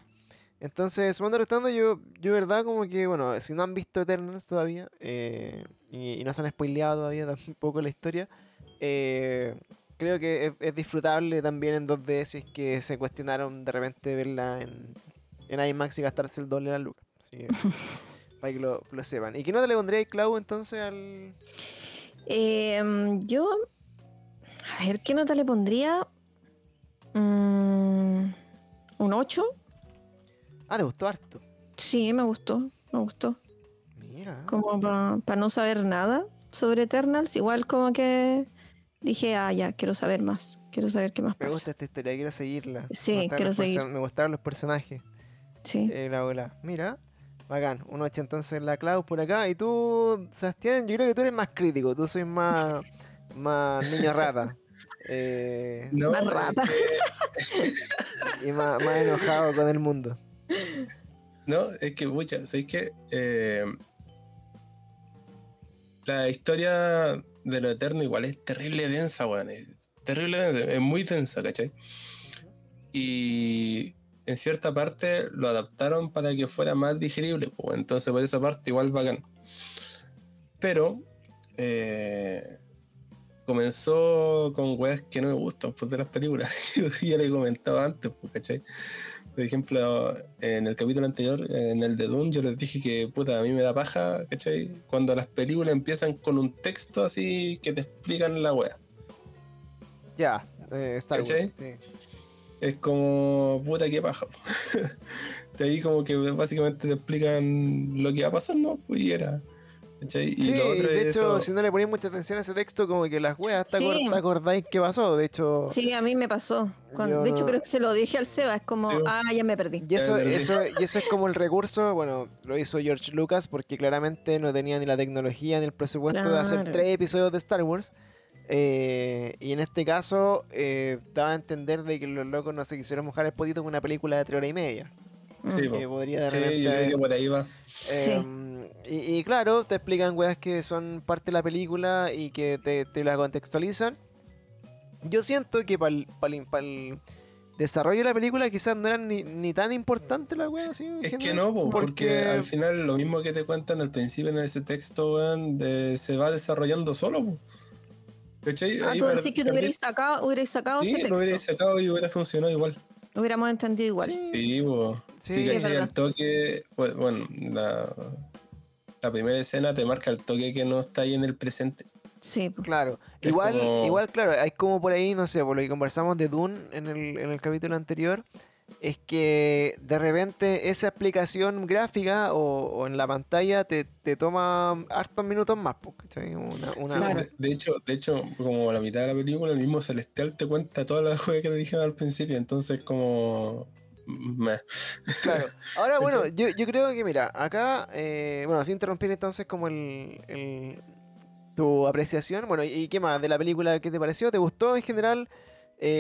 Entonces, sumando restando, yo, yo verdad como que, bueno, si no han visto Eternals todavía eh, y, y no se han spoileado todavía tampoco la historia, eh, creo que es, es disfrutable también en 2D si es que se cuestionaron de repente verla en, en IMAX y gastarse el doble de la lucas. Así que, para que lo, lo sepan. ¿Y qué nota le pondría Clau entonces al...? Em, yo, a ver, ¿qué nota le pondría? Mm, ¿Un 8? Ah, te gustó harto. Sí, me gustó, me gustó. Mira. Como para no saber nada sobre Eternals, igual como que dije, ah, ya, quiero saber más, quiero saber qué más Me pasa. gusta esta historia, quiero seguirla. Me Sí, quiero seguir. Me gustaron los personajes. Sí. Eh, la bola. Mira, bacán. Uno echa entonces la Clau por acá. Y tú, Sebastián, yo creo que tú eres más crítico. Tú soy más, más niño rata. Eh, No, Más es rata. que- y más, más enojado con el mundo. No, es que, pucha, ¿sabes qué? Eh, la historia de lo eterno igual es terrible densa, weón. Es terrible densa, es muy densa, ¿cachai? Y en cierta parte lo adaptaron para que fuera más digerible, pues, entonces por esa parte igual bacán. Pero eh, comenzó con weas que no me gustan pues, de las películas. ya le he comentado antes, pues, ¿cachai? Por ejemplo, en el capítulo anterior, en el de Dune, yo les dije que, puta, a mí me da paja, ¿cachai? Cuando las películas empiezan con un texto así que te explican la wea. Ya, eh, Star sí. Es como, puta, qué paja. de ahí como que básicamente te explican lo que va pasando, pues, y era. ¿cachai? Y Sí, lo otro de es hecho, eso- si no le ponéis mucha atención a ese texto, como que las weas, ¿te, Sí. te acordáis qué pasó? De hecho, Sí, a mí me pasó. Cuando- Yo de hecho, no- creo que se lo dije al Seba, es como, Sí. ah, ya me perdí. Y eso, pero- eso, y eso es como el recurso, bueno, lo hizo George Lucas porque claramente no tenía ni la tecnología ni el presupuesto de hacer Claro. tres episodios de Star Wars. Eh, y en este caso, eh, daba a entender de que los locos no se quisieron mojar el potito con una película de tres horas y media. Sí, Mm. po. Que podría de Sí, repente yo creo que por ahí va. Em, y, y claro, te explican weas que son parte de la película y que te, te la contextualizan. Yo siento que para desarrollo de la película quizás no eran ni, ni tan importantes las weas así. en Es que no, po, porque... porque al final lo mismo que te cuentan al principio en ese texto, weón, de- se va desarrollando solo. po. ¿Cachai? Ah, Ahí tú para- decís que te hubierais sacado, hubierais sacado Sí, ese lo hubierais sacado y hubiera funcionado igual. Hubiéramos entendido igual. Sí. Sí, po. Sí, Sí, es ¿cachai? verdad. Al toque, pues, bueno, la, la primera escena te marca el toque que no está ahí en el presente. Sí. Claro, igual, como- igual, claro, hay como por ahí, no sé, por lo que conversamos de Dune en el, en el capítulo anterior, es que de repente esa explicación gráfica o, o en la pantalla te, te toma hartos minutos más. Una, una- Sí, de, de hecho, de hecho, como a la mitad de la película, el mismo Celestial te cuenta todas las cosas que te dijeron al principio, entonces como... meh. Claro. Ahora, bueno, yo, yo creo que, mira, acá, eh, bueno, sin interrumpir entonces como el, el- tu apreciación, bueno, ¿y qué más de la película? ¿Qué te pareció? ¿Te gustó en general? Eh,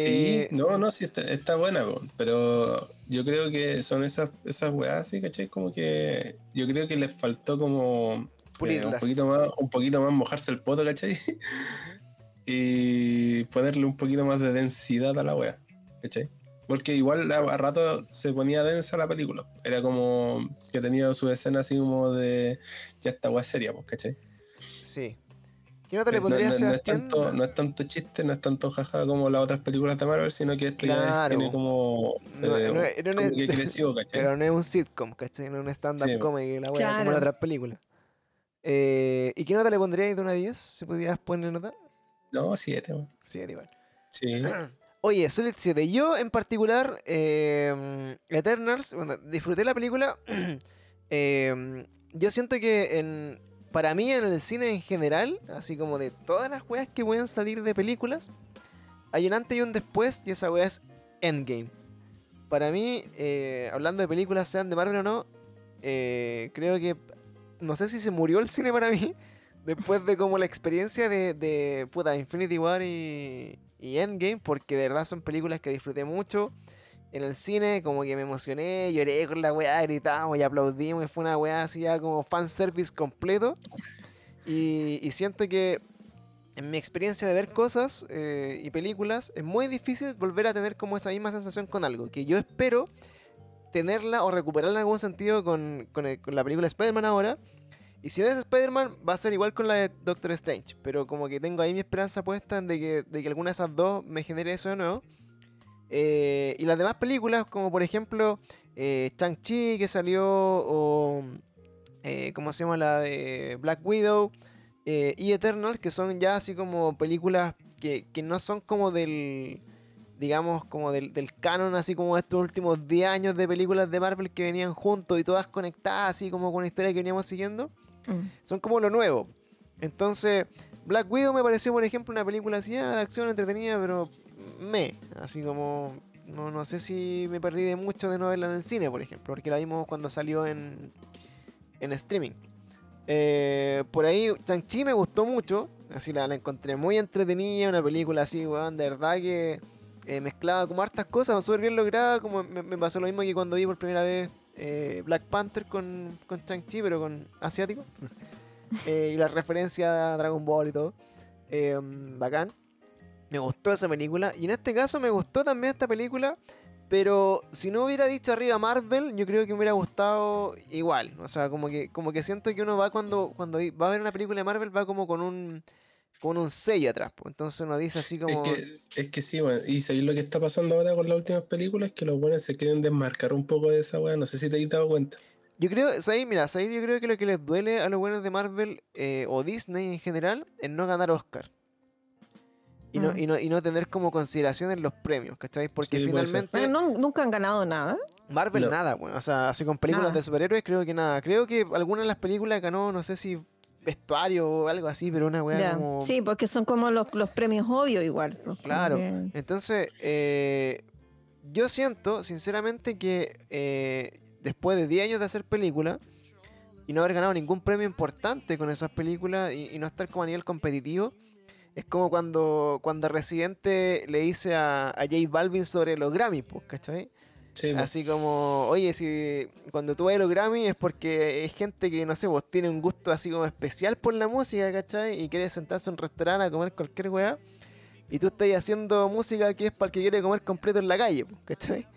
Sí, no, no, sí, está, está buena, po, pero yo creo que son esas, esas weas así, ¿cachai? Como que yo creo que les faltó como eh, un, poquito más, un poquito más mojarse el poto, ¿cachai? y ponerle un poquito más de densidad a la wea, ¿cachai? Porque igual a, a rato se ponía densa la película. Era como que tenía su escena así como de ya esta wea seria, ¿cachai? Sí. ¿Qué nota le Eh, No, pondrías, no- no es tanto, no es tanto chiste, no es tanto jaja como las otras películas de Marvel, sino que esto ya es- Claro. tiene como, No, eh, no, no, como no- que creció, ¿cachai? Pero no es un sitcom, ¿cachai? No es un stand-up Sí, comedy, la wea, como Claro. las otras películas. Eh, ¿Y qué nota le pondrías de una a 10? ¿Se podrías poner nota? No, siete, weón. Sí, igual. Sí. Oye, Solid 7. Yo en particular, eh, Eternals, bueno, disfruté la película. Eh, yo siento que en, para mí en el cine en general, así como de todas las weas que pueden salir de películas, hay un antes y un después y esa wea es Endgame. Para mí, eh, hablando de películas, sean de Marvel o no, eh, creo que no sé si se murió el cine para mí después de como la experiencia de, de puta, Infinity War y, y Endgame, porque de verdad son películas que disfruté mucho. En el cine, como que me emocioné, lloré con la weá, gritamos y aplaudimos, y fue una weá así ya como fanservice completo. Y, y siento que en mi experiencia de ver cosas eh, y películas, es muy difícil volver a tener como esa misma sensación con algo, que yo espero tenerla o recuperarla en algún sentido con, con el- con la película Spider-Man ahora. Y si no es Spider-Man, va a ser igual con la de Doctor Strange. Pero como que tengo ahí mi esperanza puesta de que, de que alguna de esas dos me genere eso de nuevo. Eh, y las demás películas, como por ejemplo eh, Chang-Chi que salió, o eh, ¿cómo se llama la de Black Widow? eh, y Eternal, que son ya así como películas que, que no son como del, digamos, como del, del canon, así como estos últimos 10 años de películas de Marvel que venían juntos y todas conectadas, así como con la historia que veníamos siguiendo Mm. son como lo nuevo. Entonces, Black Widow me pareció, por ejemplo, una película así ah, de acción entretenida, pero me, así como no, no sé si me perdí de mucho de no verla en el cine, por ejemplo, porque la vimos cuando salió en, en streaming. Eh, por ahí, Chang-Chi me gustó mucho, así la, la encontré muy entretenida, una película así, weón, de verdad que eh, mezclaba como hartas cosas, súper bien lograda, como me, me pasó lo mismo que cuando vi por primera vez eh, Black Panther con, con Chang-Chi, pero con asiático. Eh, y la referencia a Dragon Ball y todo. Bacán. Me gustó esa película. Y en este caso me gustó también esta película. Pero si no hubiera dicho arriba Marvel, yo creo que me hubiera gustado igual. O sea, como que, como que siento que uno va cuando, cuando va a ver una película de Marvel, va como con un, con un sello atrás. Entonces uno dice así Es como... que, es que sí, weón. Y sabéis lo que está pasando ahora con las últimas películas, que los buenos se quieren desmarcar un poco de esa weá. No sé si te has dado cuenta. Yo creo, ¿sabes? Mira. Yo creo que lo que les duele a los buenos de Marvel eh, o Disney en general es no ganar Oscar. Y no, Mm. y, no, y no tener como consideración en los premios, ¿cachai? Porque Sí, finalmente Pero no- nunca han ganado nada. Marvel No. nada, bueno. O sea, así con películas Nada. de superhéroes creo que nada. Creo que alguna de las películas ganó, no sé si vestuario o algo así, pero una weá como... Sí, porque son como los, los premios obvios igual. pues, Claro. Entonces, eh, yo siento, sinceramente, que eh, después de 10 años de hacer películas y no haber ganado ningún premio importante con esas películas y, y no estar como a nivel competitivo, es como cuando, cuando Residente le dice a, a J Balvin sobre los Grammy, pues, ¿cachai? Sí. Así como, oye, si cuando tú vas a los Grammy es porque es gente que, no sé, vos tiene un gusto así como especial por la música, ¿cachai? Y quiere sentarse en un restaurante a comer cualquier weá. y tú estás haciendo música que es para el que quiere comer completo en la calle, ¿cachai?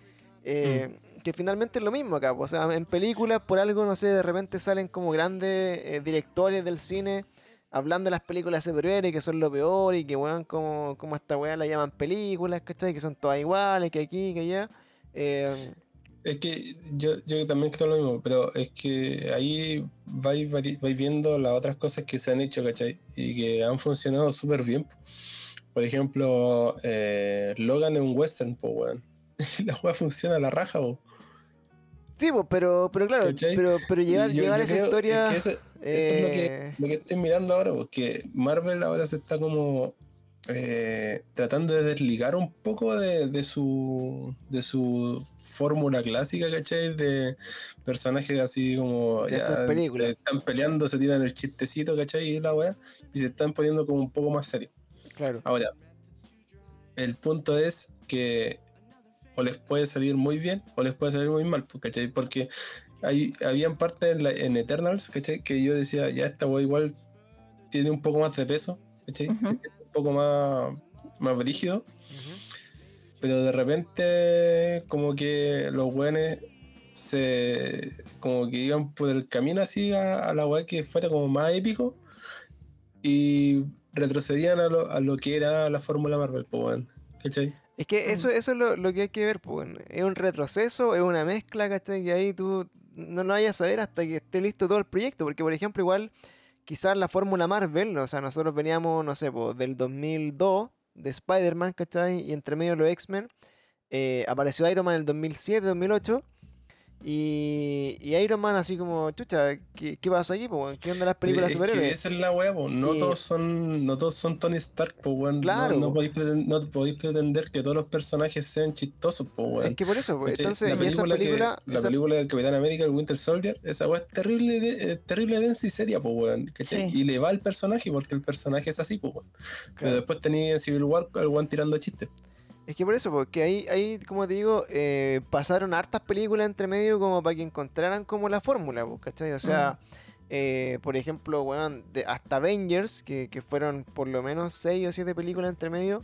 Eh, Que finalmente es lo mismo acá, o sea, en películas por algo, no sé, de repente salen como grandes eh, directores del cine hablando de las películas de superhéroes que son lo peor y que weón como, como esta weá la llaman películas, ¿cachai? Que son todas iguales, que aquí, que allá. Eh, Es que yo, yo también creo lo mismo, pero es que ahí vais, vais viendo las otras cosas que se han hecho, ¿cachai? Y que han funcionado súper bien. po. Por ejemplo, eh, Logan es un western, pues, weón. La weá funciona a la raja, po. Sí, pero, pero claro, ¿Cachai? pero, pero llegar, yo- llegar yo a esa historia... que eso, eso es lo que, eh, lo que estoy mirando ahora, porque Marvel ahora se está como eh, tratando de desligar un poco de, de su de su fórmula clásica, ¿cachai? De personajes así como hacer películas. eh, están peleando, se tiran el chistecito, ¿cachai? Y la weá, y se están poniendo como un poco más serios. Claro. Ahora, el punto es que o les puede salir muy bien o les puede salir muy mal, pues, ¿cachai? Porque hay, habían partes en, la- en Eternals, ¿cachai? Que yo decía, ya esta wea igual tiene un poco más de peso, ¿cachai? Ujú. Se siente un poco más, más brígido, pero de repente como que los weones se como que iban por el camino así a, a la weá que fuera como más épico y retrocedían a lo, a lo que era la fórmula Marvel, pues ¿cachai? Es que eso, eso es lo, lo que hay que ver, pues. bueno. Es un retroceso, es una mezcla, ¿cachai? Que ahí tú no lo vayas a saber hasta que esté listo todo el proyecto. Porque, por ejemplo, igual, quizás la fórmula Marvel, o sea, nosotros veníamos, no sé, pues, del 2002, de Spider-Man, ¿cachai? Y entre medio los X-Men. eh, apareció Iron Man en el 2007, 2008. Y, y Iron Man así como, chucha, ¿qué, qué pasó aquí? Pues, ¿Qué onda las películas superhéroes? esa es la po. no Y- todos son, no todos son Tony Stark, pues weón. No- Claro, No, po. podéis preten- no podéis pretender que todos los personajes sean chistosos, pues weón. Es que por eso, pues, entonces, la esa película, que- la película del Capitán América, el Winter Soldier, esa weá es terrible, de- terrible densa y seria, pues weón. Sí. Y le va al personaje porque el personaje es así, pues weón. Pero después tenía en Civil War al weón tirando chistes. Es que por eso, porque ahí, ahí como te digo, eh, pasaron hartas películas entre medio como para que encontraran como la fórmula, ¿cachai? O sea, eh, por ejemplo, weón, de- hasta Avengers, que, que fueron por lo menos 6 o 7 películas entre medio,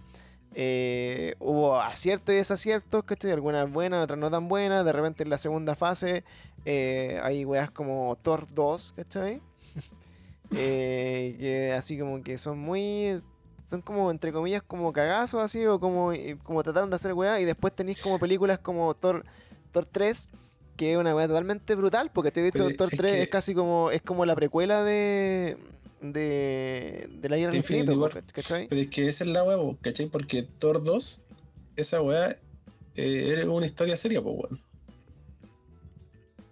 eh, hubo aciertos y desaciertos, ¿cachai? Algunas buenas, otras no tan buenas, de repente en la segunda fase hay weas como Thor 2, ¿cachai? Que así como que son muy son como entre comillas como cagazos así o como, eh, como trataron de hacer weá y después tenéis como películas como Thor, Thor 3 que es una weá totalmente brutal porque te he dicho Thor es 3 que- es casi como es como la precuela de de, de la guerra po, ¿cachai? Pero es que esa es la weá, ¿cachai? Porque Thor 2, esa weá, eh, era una historia seria, pues weón.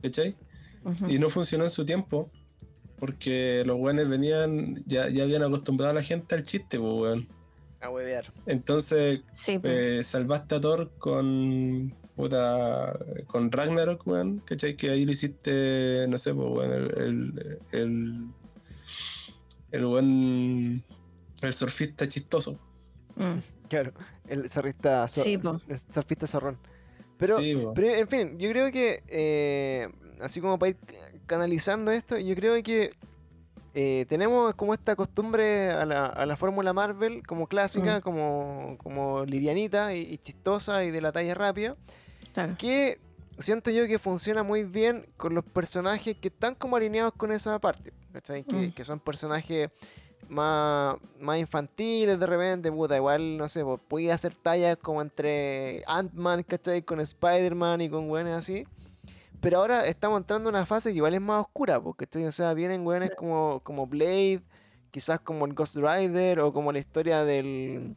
¿Cachai? Ujú. Y no funcionó en su tiempo. Porque los weones venían, ya, ya habían acostumbrado a la gente al chiste, pues weón. a huevear Entonces, Sí, pues. eh, salvaste a Thor con. Puta, con Ragnarok, weón. ¿Cachai? Que ahí lo hiciste, no sé, pues weón, el. El. El, el weón. El surfista chistoso. Mm. claro el surfista zor- Sí, el surfista zorrón pero sí. Pero en fin, yo creo que, eh, así como para ir canalizando esto, yo creo que eh, tenemos como esta costumbre a la, a la fórmula Marvel como clásica, Mm. como, como livianita y, y chistosa y de la talla rápida, Claro. que siento yo que funciona muy bien con los personajes que están como alineados con esa parte, ¿cachai? Que, Mm. que son personajes más, más infantiles de repente, puta, igual, no sé, pues, podía hacer tallas como entre Ant-Man, ¿cachai? Con Spider-Man y con weones así. Pero ahora estamos entrando en una fase que igual es más oscura, pues, ¿cachai? O sea, vienen weones como, como Blade, quizás como el Ghost Rider o como la historia del...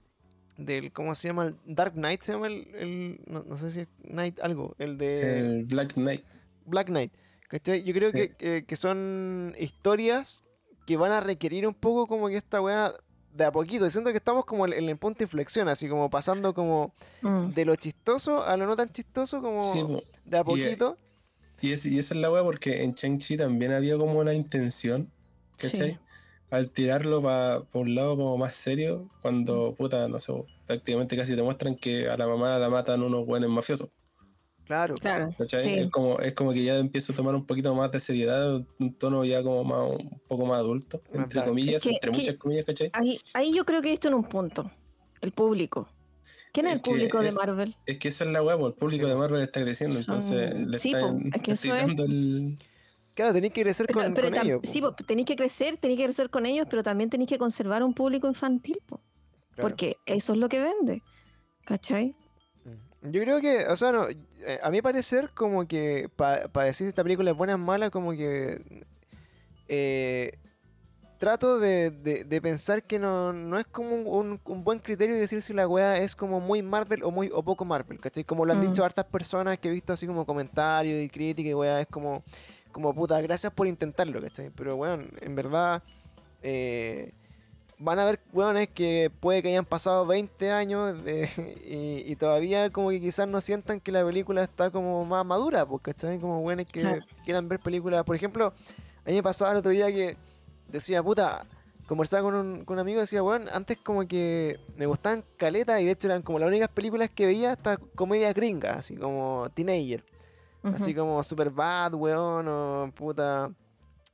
del ¿Cómo se llama? El Dark Knight se llama el... el- no, no sé si es Knight algo, el de... El Black Knight. Black Knight. ¿Cachai? Yo creo Sí. que, que- que son historias que van a requerir un poco como que esta weá de a poquito. Siento que estamos como en el punto de inflexión, así como pasando como Mm. de lo chistoso a lo no tan chistoso, como Sí, de a eh, poquito. Y, es- y esa es la weá porque en Shang-Chi también había como una intención, ¿cachai? Sí. Al tirarlo para un lado como más serio, cuando, puta, no sé, prácticamente casi te muestran que a la mamá la matan unos buenos mafiosos, Claro. Claro. ¿cachai? Sí. Es, como, es como que ya empieza a tomar un poquito más de seriedad, un tono ya como más, un poco más adulto, Más entre comillas, Es que- entre que- muchas comillas, ¿cachai? Ahí, ahí yo creo que esto en un punto. el público. ¿Quién es, Es el público de es- Marvel? Es que esa es la weá, po, el público Sí, de. Marvel está creciendo, entonces le sí, po, es que eso es. el. Claro, tenéis que crecer Pero, con, pero con ellos. sí, po, tenéis que crecer, tenéis que crecer con ellos, pero también tenéis que conservar un público infantil, po, Claro. porque eso es lo que vende. ¿Cachai? Mm. Yo creo que, o sea, no, eh, a mi parecer, como que para decir si esta película es buena o mala, como que eh, trato de, de- de pensar que no, no es como un, un- buen criterio decir si la wea es como muy Marvel o muy o poco Marvel, ¿cachai? Como lo han Mm. dicho hartas personas que he visto así como comentarios y críticas y wea, es como, como puta, gracias por intentarlo, ¿cachai? Pero weón, en verdad, eh, van a haber weones que puede que hayan pasado 20 años de- y, y todavía como que quizás no sientan que la película está como más madura, pues, ¿cachai? Como weones que quieran ver películas. Por ejemplo, a mí me pasaba el otro día que decía, puta, conversaba con un, con un amigo y decía, weón, antes como que me gustaban caletas y de hecho eran como las únicas películas que veía hasta comedia gringa, así como teenager. Así como super bad, weón, o puta.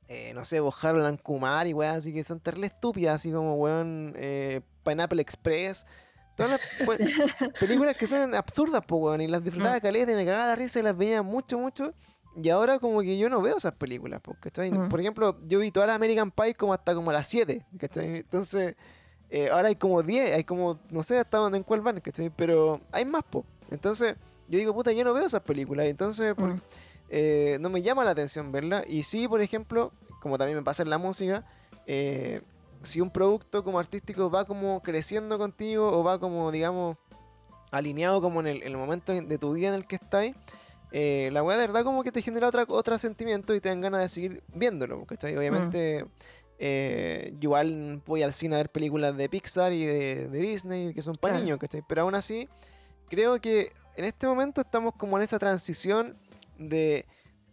eh, no sé, Harold Kumar y weón, así que son terrible estúpidas, así como weón, eh, Pineapple Express. Todas las películas que son absurdas, po weón, y las disfrutaba Mm. caleta y me cagaba la risa y las veía mucho, mucho. Y ahora como que yo no veo esas películas, po, ¿cachai? Mm. Por ejemplo, yo vi todas las American Pie como hasta como las 7, ¿cachai? Entonces, eh, ahora hay como 10, hay como, no sé hasta dónde en cuál van, ¿cachai? Pero hay más, po. Entonces, yo digo, puta, yo no veo esas películas, entonces, por- Mm. eh, no me llama la atención verla. Y sí, por ejemplo, como también me pasa en la música, eh, si un producto como artístico va como creciendo contigo o va como, digamos, alineado como en el, en el momento de tu vida en el que estás, eh, la weá de verdad como que te genera otra, otro sentimiento y te dan ganas de seguir viéndolo, ¿cachai? Obviamente... eh, yo igual voy al cine a ver películas de Pixar y de, de Disney que son para Claro. niños, ¿cachai? Pero aún así, creo que en este momento estamos como en esa transición de,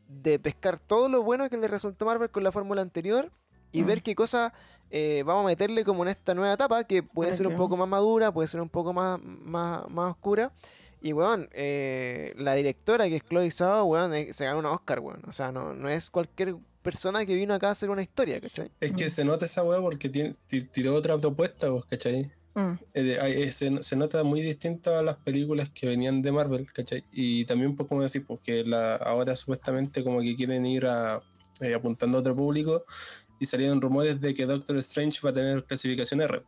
de pescar todo lo bueno que le resultó Marvel con la fórmula anterior y Mm. ver qué cosa eh, vamos a meterle como en esta nueva etapa que puede ser un poco más madura, puede ser un poco más, más, más oscura. Y weón, eh, la directora que es Chloe Zhao, weón, eh, se ganó un Oscar, weón. O sea, no, no es cualquier persona que vino acá a hacer una historia, ¿cachai? Es que Mm. se nota esa weá porque tiene, ti- tiró otra propuesta, vos, ¿cachai? Mm. Eh, eh, se, se nota muy distinta a las películas que venían de Marvel, ¿cachai? Y también, pues, como decir, porque la, ahora supuestamente como que quieren ir a, eh, apuntando a otro público y salieron rumores de que Doctor Strange va a tener clasificación R.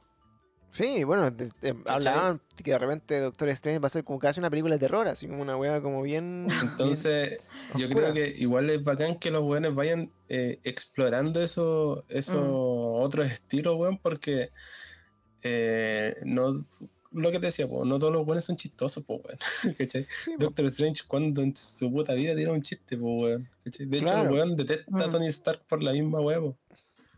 Sí, bueno, de- de- hablaban que de repente Doctor Strange va a ser como casi una película de terror, así como una weá como bien... Entonces, yo oscura. creo que igual es bacán que los weones vayan eh, explorando eso, esos Mm. otros estilos, weón, porque eh, no lo que te decía, po, no todos los weones son chistosos, po, weón. ¿Cachai? Sí, po. Doctor Strange cuando en su puta vida tiene un chiste, po, weón. ¿cachai? De hecho, el weón detesta a Mm. Tony Stark por la misma weón.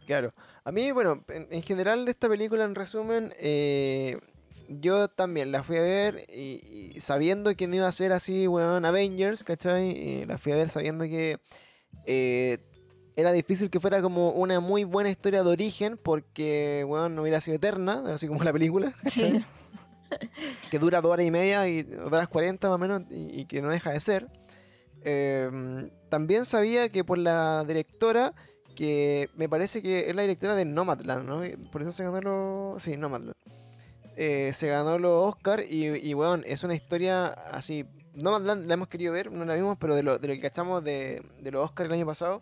Claro. A mí, bueno, en, en general de esta película, en resumen, eh, yo también la fui a ver y, y sabiendo que no iba a ser así, weón, Avengers, ¿cachai? Y la fui a ver sabiendo que eh, era difícil que fuera como una muy buena historia de origen porque, weón, no hubiera sido eterna, así como la película, ¿cachai? Sí. que dura dos horas y media y dos horas cuarenta más o menos y, y que no deja de ser. Eh, también sabía que por la directora, que me parece que es la directora de Nomadland, ¿no? Por eso se ganó los... Sí, Nomadland. Eh, se ganó los Oscar y, y bueno, es una historia así... Nomadland la hemos querido ver, no la vimos, pero de lo, de lo que cachamos de, de los Oscars el año pasado,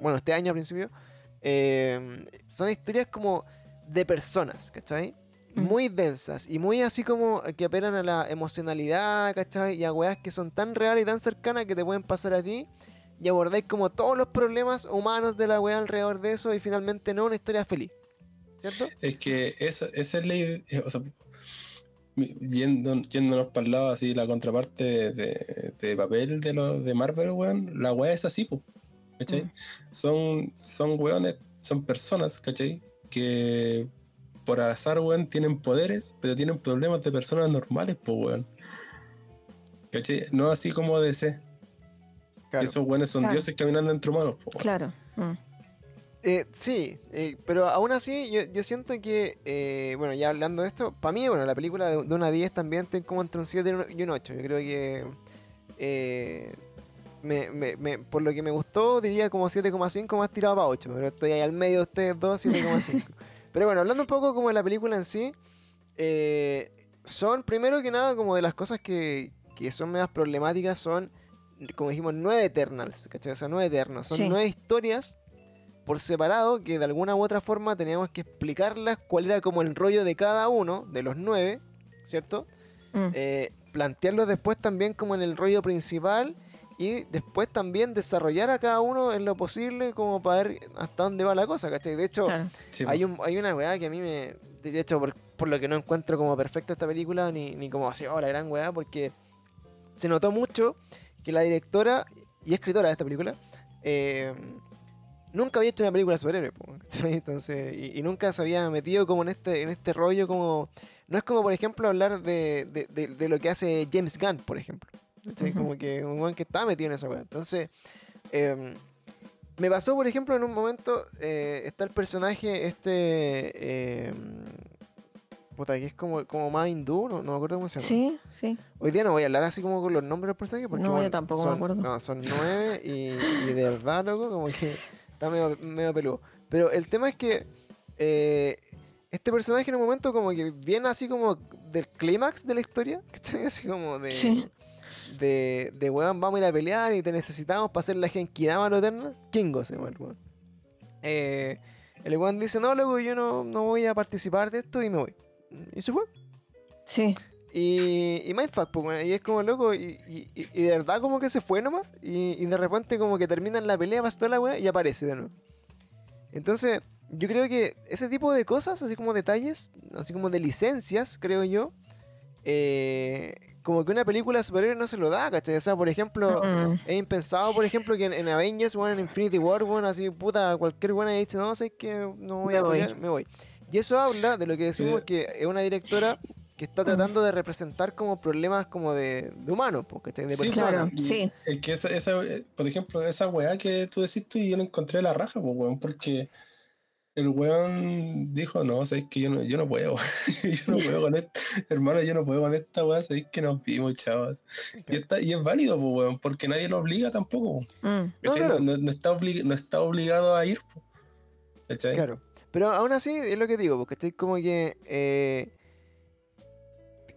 bueno, este año al principio, eh, son historias como de personas, ¿cachai? Mm. Muy densas y muy así como que apelan a la emocionalidad, ¿cachai? Y a weas que son tan reales y tan cercanas que te pueden pasar a ti y abordáis como todos los problemas humanos de la wea alrededor de eso y finalmente no una historia feliz. ¿Cierto? Es que esa, esa es la idea, eh, o sea, mi- yendo, yéndonos para el lado así, la contraparte de, de- de papel de los de Marvel, weón, la weá es así, po, ¿cachai? Mm. Son, son weones, son personas, ¿cachai? Que por azar, weón, tienen poderes, pero tienen problemas de personas normales, po, weón. ¿Cachai? No así como DC. Claro. Esos weones son Claro. dioses caminando entre humanos, po. Claro. Mm. Eh, sí, eh, pero aún así yo, yo siento que, eh, bueno, ya hablando de esto, para mí, bueno, la película de, de una a 10 también estoy como entre un 7 y un- y un 8. Yo creo que, eh, me, me- me- por lo que me gustó, diría como 7,5 más tirado para 8, pero estoy ahí al medio de ustedes dos, 7,5. pero bueno, hablando un poco como de la película en sí, eh, son, primero que nada, como de las cosas que, que son más problemáticas, son, como dijimos, nueve Eternals, ¿cachai? O sea, nueve Eternos. Son Sí. nueve historias por separado que de alguna u otra forma teníamos que explicarlas cuál era como el rollo de cada uno de los nueve, ¿cierto? Mm. eh, plantearlos después también como en el rollo principal y después también desarrollar a cada uno en lo posible como para ver hasta dónde va la cosa, ¿cachai? De hecho, Claro. Sí, hay, un, hay una weá que a mí me... De hecho, por, por lo que no encuentro como perfecta esta película, ni, ni como así, oh, la gran weá, porque se notó mucho que la directora y escritora de esta película eh, nunca había hecho una película de superhéroes, ¿cachai? Entonces, y, y nunca se había metido como en este, en este rollo como... No es como, por ejemplo, hablar de, de- de- de lo que hace James Gunn, por ejemplo. Ujú. Como que un weón que está metido en esa weá. Entonces, em, me pasó, por ejemplo, en un momento, eh, está el personaje este... puta, que es como, como más hindú, no, no me acuerdo cómo se llama. Sí, sí. Hoy día no voy a hablar así como con los nombres de los personajes porque No, yo tampoco me acuerdo. No, son nueve y, y de verdad, loco, como que está medio, medio peludo. Pero el tema es que eh, este personaje en un momento como que viene así como del clímax de la historia, ¿cachai? Así como de... Sí. De, de weón, vamos a ir a pelear y te necesitamos para hacer la Genkidama a los Eternals. Kingo se llama el weón. Eh, el weón dice, no, loco, yo no, no voy a participar de esto y me voy. Y se fue. Sí. Y, y Mindfuck, pues, y es como loco, y, y- de verdad como que se fue nomás, y, y de repente como que terminan la pelea, pasa toda la weá, y aparece de nuevo. Entonces, yo creo que ese tipo de cosas, así como detalles, así como de licencias, creo yo, eh, como que una película de superhéroes no se lo da, ¿cachai? O sea, por ejemplo, Mm. es impensado, por ejemplo, que en, en Avengers, bueno, en Infinity War, bueno, así, puta, cualquier buena dice, no, sé que no voy Me a voy. pelear, me voy. Y eso habla de lo que decimos Sí. que es una directora que está tratando de representar como problemas como de, de humanos, ¿cachai? De Sí, personas. Claro, sí. Es que esa, esa, eh, por ejemplo, esa weá que tú decís tú y yo la encontré la raja, pues, weón, porque el weón dijo, no, sabéis que yo no, yo no puedo, yo no puedo con esto, hermano, yo no puedo con esta weá, sabéis que nos vimos, chavas. Y, está, y es válido, pues, weón, porque nadie lo obliga tampoco. Mm. No, ¿cachai? claro. No, no está obli- no está obligado a ir, pues, ¿cachai? Claro. Pero aún así, es lo que digo, porque estoy como que. eh,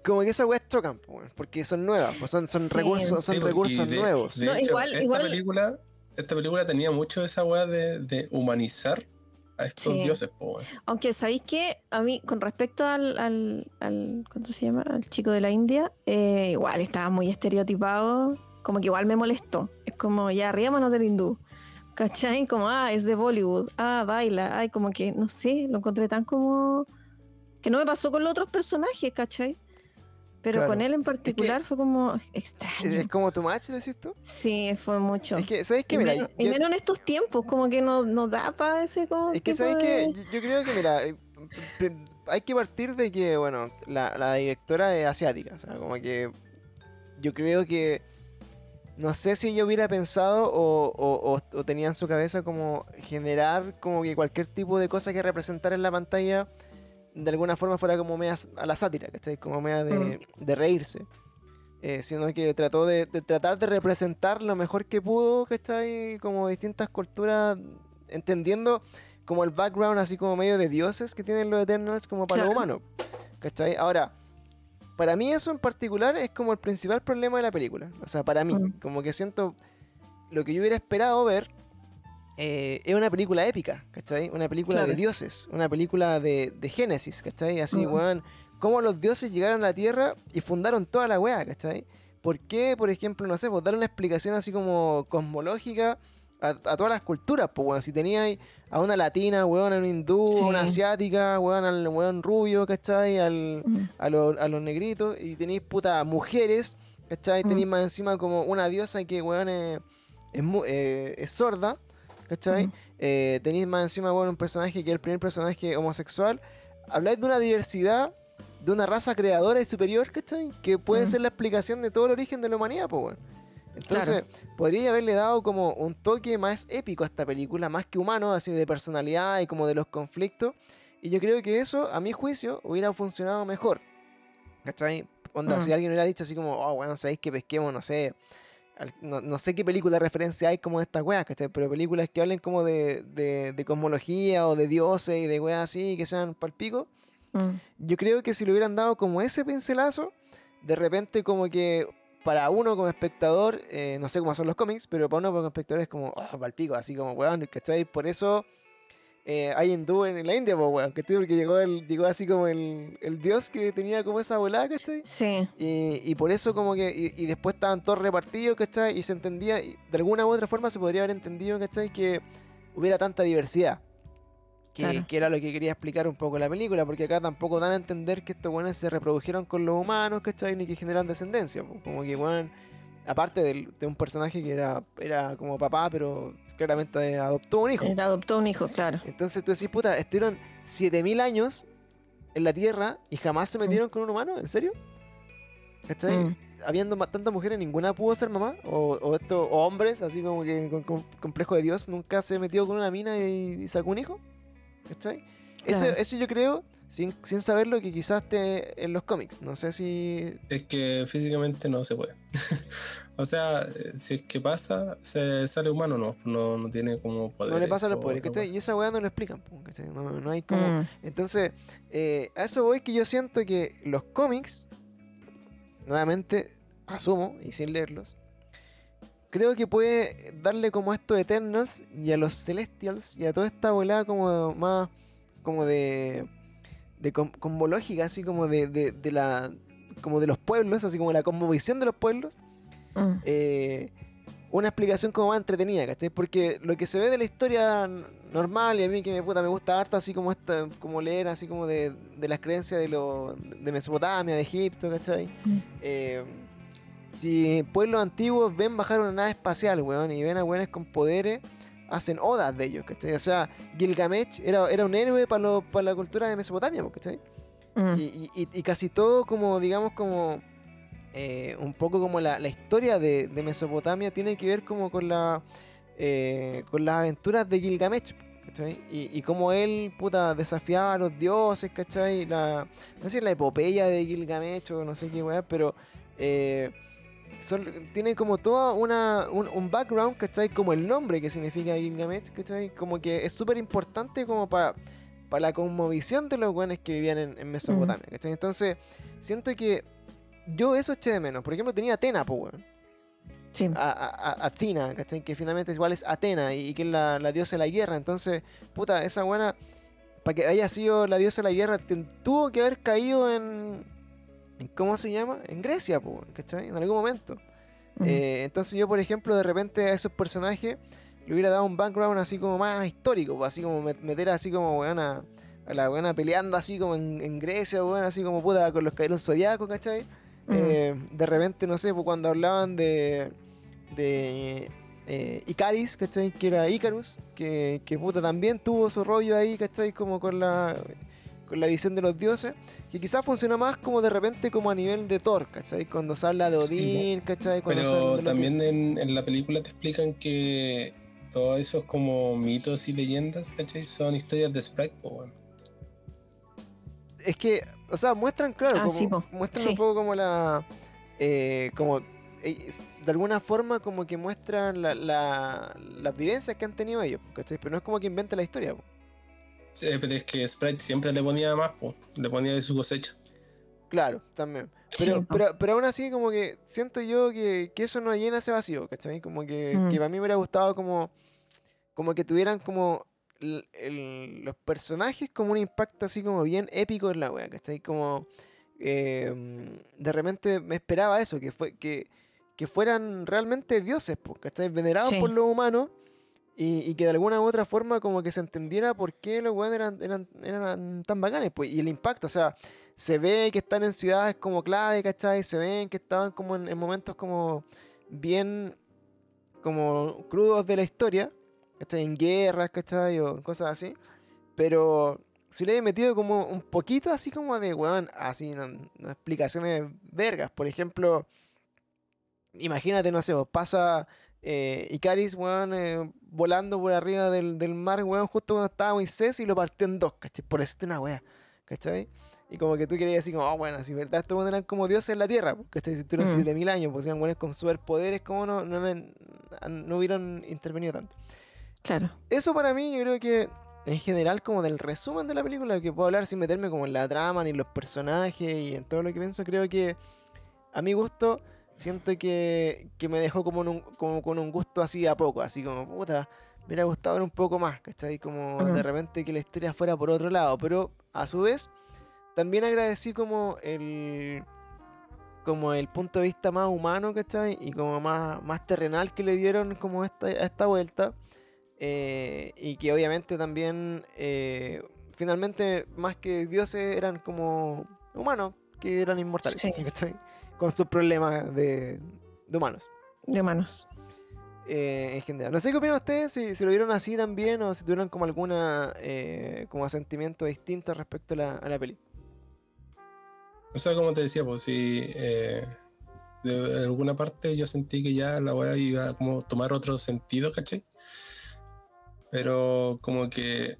como que esas weas chocan, porque son nuevas, pues son, son Sí. recursos, son Sí, recursos de- nuevos. de No, hecho, igual- esta igual- película, esta película tenía mucho esa weá de, de humanizar a estos Sí. dioses, pues. Aunque sabéis que a mí, con respecto al, al, al- ¿cuánto se llama? Al chico de la India, eh, igual estaba muy estereotipado, como que igual me molestó. Es como, ya, riámonos del hindú. ¿Cachai? Como, ah, es de Bollywood, ah, baila, ay, como que, no sé, lo encontré tan como... Que no me pasó con los otros personajes, ¿cachai? Pero Claro. con él en particular fue como extraño. es como tu match, decís tú. Sí, fue mucho. Es que, ¿sabes qué? y, Mira, y menos en estos tiempos, como que no, no da para ese como Es que, ¿sabes de- qué? Yo, yo creo que, mira, eh, hay que partir de que, bueno, la, la directora es asiática. O sea, como que yo creo que. No sé si ella hubiera pensado o, o- o- o tenía en su cabeza como generar como que cualquier tipo de cosa que representara en la pantalla de alguna forma fuera como media a la sátira, ¿cachai? Como media de, de reírse. Eh, sino que trató de, de tratar de representar lo mejor que pudo, ¿cachai? Como distintas culturas, entendiendo como el background así como medio de dioses que tienen los Eternals como para lo Claro. humano. ¿Cachai? Ahora, para mí eso en particular es como el principal problema de la película. O sea, para mí, Mm. como que siento lo que yo hubiera esperado ver eh, es una película épica, ¿cachai? Una película de dioses, una película de, de Génesis, ¿cachai? Así, Mm. weón, cómo los dioses llegaron a la Tierra y fundaron toda la weá, ¿cachai? ¿Por qué, por ejemplo, no sé, pues dar una explicación así como cosmológica a, a todas las culturas, pues, weón? Si teníais a una latina, weón, a un hindú, a una asiática, weón, al weón rubio, ¿cachai? Al, Mm. a, los- a los negritos y tenéis puta mujeres, ¿cachai? Mm. Tenéis más encima como una diosa que, weón, es, es, mu- eh, es sorda, ¿cachai? Mm. Eh, tenéis más encima, weón, un personaje que es el primer personaje homosexual. Habláis de una diversidad, de una raza creadora y superior, ¿cachai? Que puede Mm. ser la explicación de todo el origen de la humanidad, pues, weón. Entonces, podría haberle dado como un toque más épico a esta película, más que humano, así de personalidad y como de los conflictos. Y yo creo que eso, a mi juicio, hubiera funcionado mejor. ¿Cachai? Onda, Mm. si alguien hubiera dicho así como, oh, bueno, sabéis que pesquemos, no sé. No, no sé qué película de referencia hay como de estas weas, ¿cachai? Pero películas que hablen como de, de, de cosmología o de dioses y de weas así que sean palpico. Mm. Yo creo que si le hubieran dado como ese pincelazo, de repente como que para uno como espectador, eh, no sé cómo son los cómics, pero para uno como espectador es como, oh, palpico, así como, weón, ¿cachai? Por eso eh, hay hindú en la India, pues, weón, ¿cachai? Porque llegó, el, llegó así como el, el dios que tenía como esa volada, ¿cachai? Sí. Y, y por eso como que, y, y después estaban todos repartidos, ¿cachai? Y se entendía, y de alguna u otra forma se podría haber entendido, ¿cachai? Que hubiera tanta diversidad. Que, Claro. que era lo que quería explicar un poco la película, porque acá tampoco dan a entender que estos buenos se reprodujeron con los humanos, ¿cachai? Ni que generaron descendencia. Como que, weón, aparte del- de un personaje que era, era como papá, pero claramente adoptó un hijo. Adoptó un hijo, claro. Entonces tú decís, puta, estuvieron 7000 años en la Tierra y jamás se metieron con un humano, ¿en serio? ¿Cachai? Mm. Habiendo tantas mujeres, ninguna pudo ser mamá. O, o, esto, o hombres, así como que con, con complejo de Dios, nunca se metió con una mina y, y sacó un hijo. ¿Cachai? Eso, Claro. eso yo creo, sin, sin saberlo, que quizás esté en los cómics. No sé si. Es que físicamente no se puede. o sea, eh, si es que pasa, se sale humano, no, no, no tiene como poder. No le pasa a los poderes, ¿cachai? Y esa weá no lo explican, po, ¿cachai? No, no hay como. Mm. Entonces, eh, a eso voy que yo siento que los cómics, nuevamente, asumo, y sin leerlos, creo que puede darle como a estos Eternals y a los Celestials y a toda esta volada como más, como de, de cosmológica, así como de, de, de la, como de los pueblos, así como la cosmovisión de los pueblos, Mm. eh, una explicación como más entretenida, ¿cachai? Porque lo que se ve de la historia normal y a mí que me, puta, me gusta harto, así como esta, como leer así como de, de las creencias de, lo, de Mesopotamia, de Egipto, ¿cachai? Mm. Eh, si pueblos antiguos ven bajar una nave espacial, weón, y ven a weones con poderes, hacen odas de ellos, ¿cachai? O sea, Gilgamesh era, era un héroe para la cultura de Mesopotamia, ¿cachai? Mm. Y, y- casi todo como, digamos, como eh, un poco como la, la historia de, de Mesopotamia tiene que ver como con la eh, con las aventuras de Gilgamesh, ¿cachai? Y, y cómo él, puta, desafiaba a los dioses, ¿cachai? La, no sé si la epopeya de Gilgamesh o no sé qué weá, pero eh, son- tiene como toda una, un, un background, ¿cachai? Como el nombre que significa Gilgamesh, ¿cachai? Como que es súper importante como para para la conmovisión de los weones que vivían en, en Mesopotamia, ¿cachai? Entonces, siento que yo eso eché de menos. Por ejemplo, tenía Atena, pues. Sí. A, a, a- Athena, ¿cachai? Que finalmente igual es Atena y, y que es la, la diosa de la guerra. Entonces, puta, esa buena, para que haya sido la diosa de la guerra, tuvo que haber caído en, en. ¿Cómo se llama? En Grecia, pues, weón, ¿cachai? En algún momento. Eh, entonces yo, por ejemplo, de repente a esos personajes le hubiera dado un background así como más histórico, así como met- meter así como weón, a, a la buena peleando así como en, en Grecia, weón, así como puta con los caídos zodiacos, ¿cachai? Eh, de repente, no sé, pues cuando hablaban de, de eh, Icaris, ¿cachai? Que era Icarus, que, que puta también tuvo su rollo ahí, ¿cachai? Como con la, con la visión de los dioses, que quizás funciona más como de repente como a nivel de Thor, ¿cachai? Cuando se habla de Sí, Odín, ¿cachai? Cuando Pero de también en, en la película te explican que todos esos como mitos y leyendas, ¿cachai? Son historias de Sprite, weón. Es que, o sea, muestran, claro, Ah, como- sí, muestran Sí. un poco como la... eh, como eh, de alguna forma como que muestran la, la- las vivencias que han tenido ellos, ¿cachai? Pero no es como que invente la historia, po. Sí, pero es que Sprite siempre le ponía más, po, le ponía de su cosecha. Claro, también. Pero, pero, pero aún así como que siento yo que, que eso no llena ese vacío, ¿cachai? Como que, Mm. que para mí me hubiera gustado como, como que tuvieran como el- el- los personajes como un impacto así como bien épico en la wea, ¿cachai? Como eh, de repente me esperaba eso, que fue que, que fueran realmente dioses, ¿cachai? Venerados Sí. por los humanos y, que de alguna u otra forma como que se entendiera por qué los weones eran, eran, eran tan bacanes, pues, y el impacto, o sea, se ve que están en ciudades como clave, ¿cachai? Se ven que estaban como en, en momentos como bien como crudos de la historia, ¿cachai? En guerras, ¿cachai? O cosas así. Pero si le he metido como un poquito así como de, weón, así, no, no, explicaciones vergas. Por ejemplo, imagínate, no sé, vos, pasa eh, Icaris, weón, eh, volando por arriba del, del mar, weón, justo cuando estaba Moisés y lo partió en dos, ¿cachai? Por eso una wea, ¿cachai? Y como que tú querías decir, como, oh, bueno, si verdad estos weones eran como dioses en la tierra, pues, ¿cachai? Si tuvieron Mm. 7000 años, pues eran weones con superpoderes, ¿cómo no, no, no, no hubieran intervenido tanto? Claro. Eso para mí, yo creo que en general como del resumen de la película, que puedo hablar sin meterme como en la trama, ni los personajes y en todo lo que pienso, creo que a mi gusto siento que, que me dejó como, en un- como con un gusto así a poco, así como, puta, me hubiera gustado ver un poco más, ¿cachai? Como Ujú. de repente que la historia fuera por otro lado, pero a su vez también agradecí como el como el punto de vista más humano, ¿cachai? Y como más, más terrenal que le dieron como esta, a esta vuelta. eh, y que obviamente también, eh, finalmente, más que dioses, eran como humanos, que eran inmortales, Sí. ¿cachai? Con sus problemas de, de humanos. De humanos. eh, en general. No sé qué opinan ustedes, si, si lo vieron así también o si tuvieron como alguna eh, como sentimiento distinto respecto a la, a la peli. O sea, como te decía, pues sí, eh, de alguna parte yo sentí que ya la weá iba a como tomar otro sentido, ¿cachai? Pero como que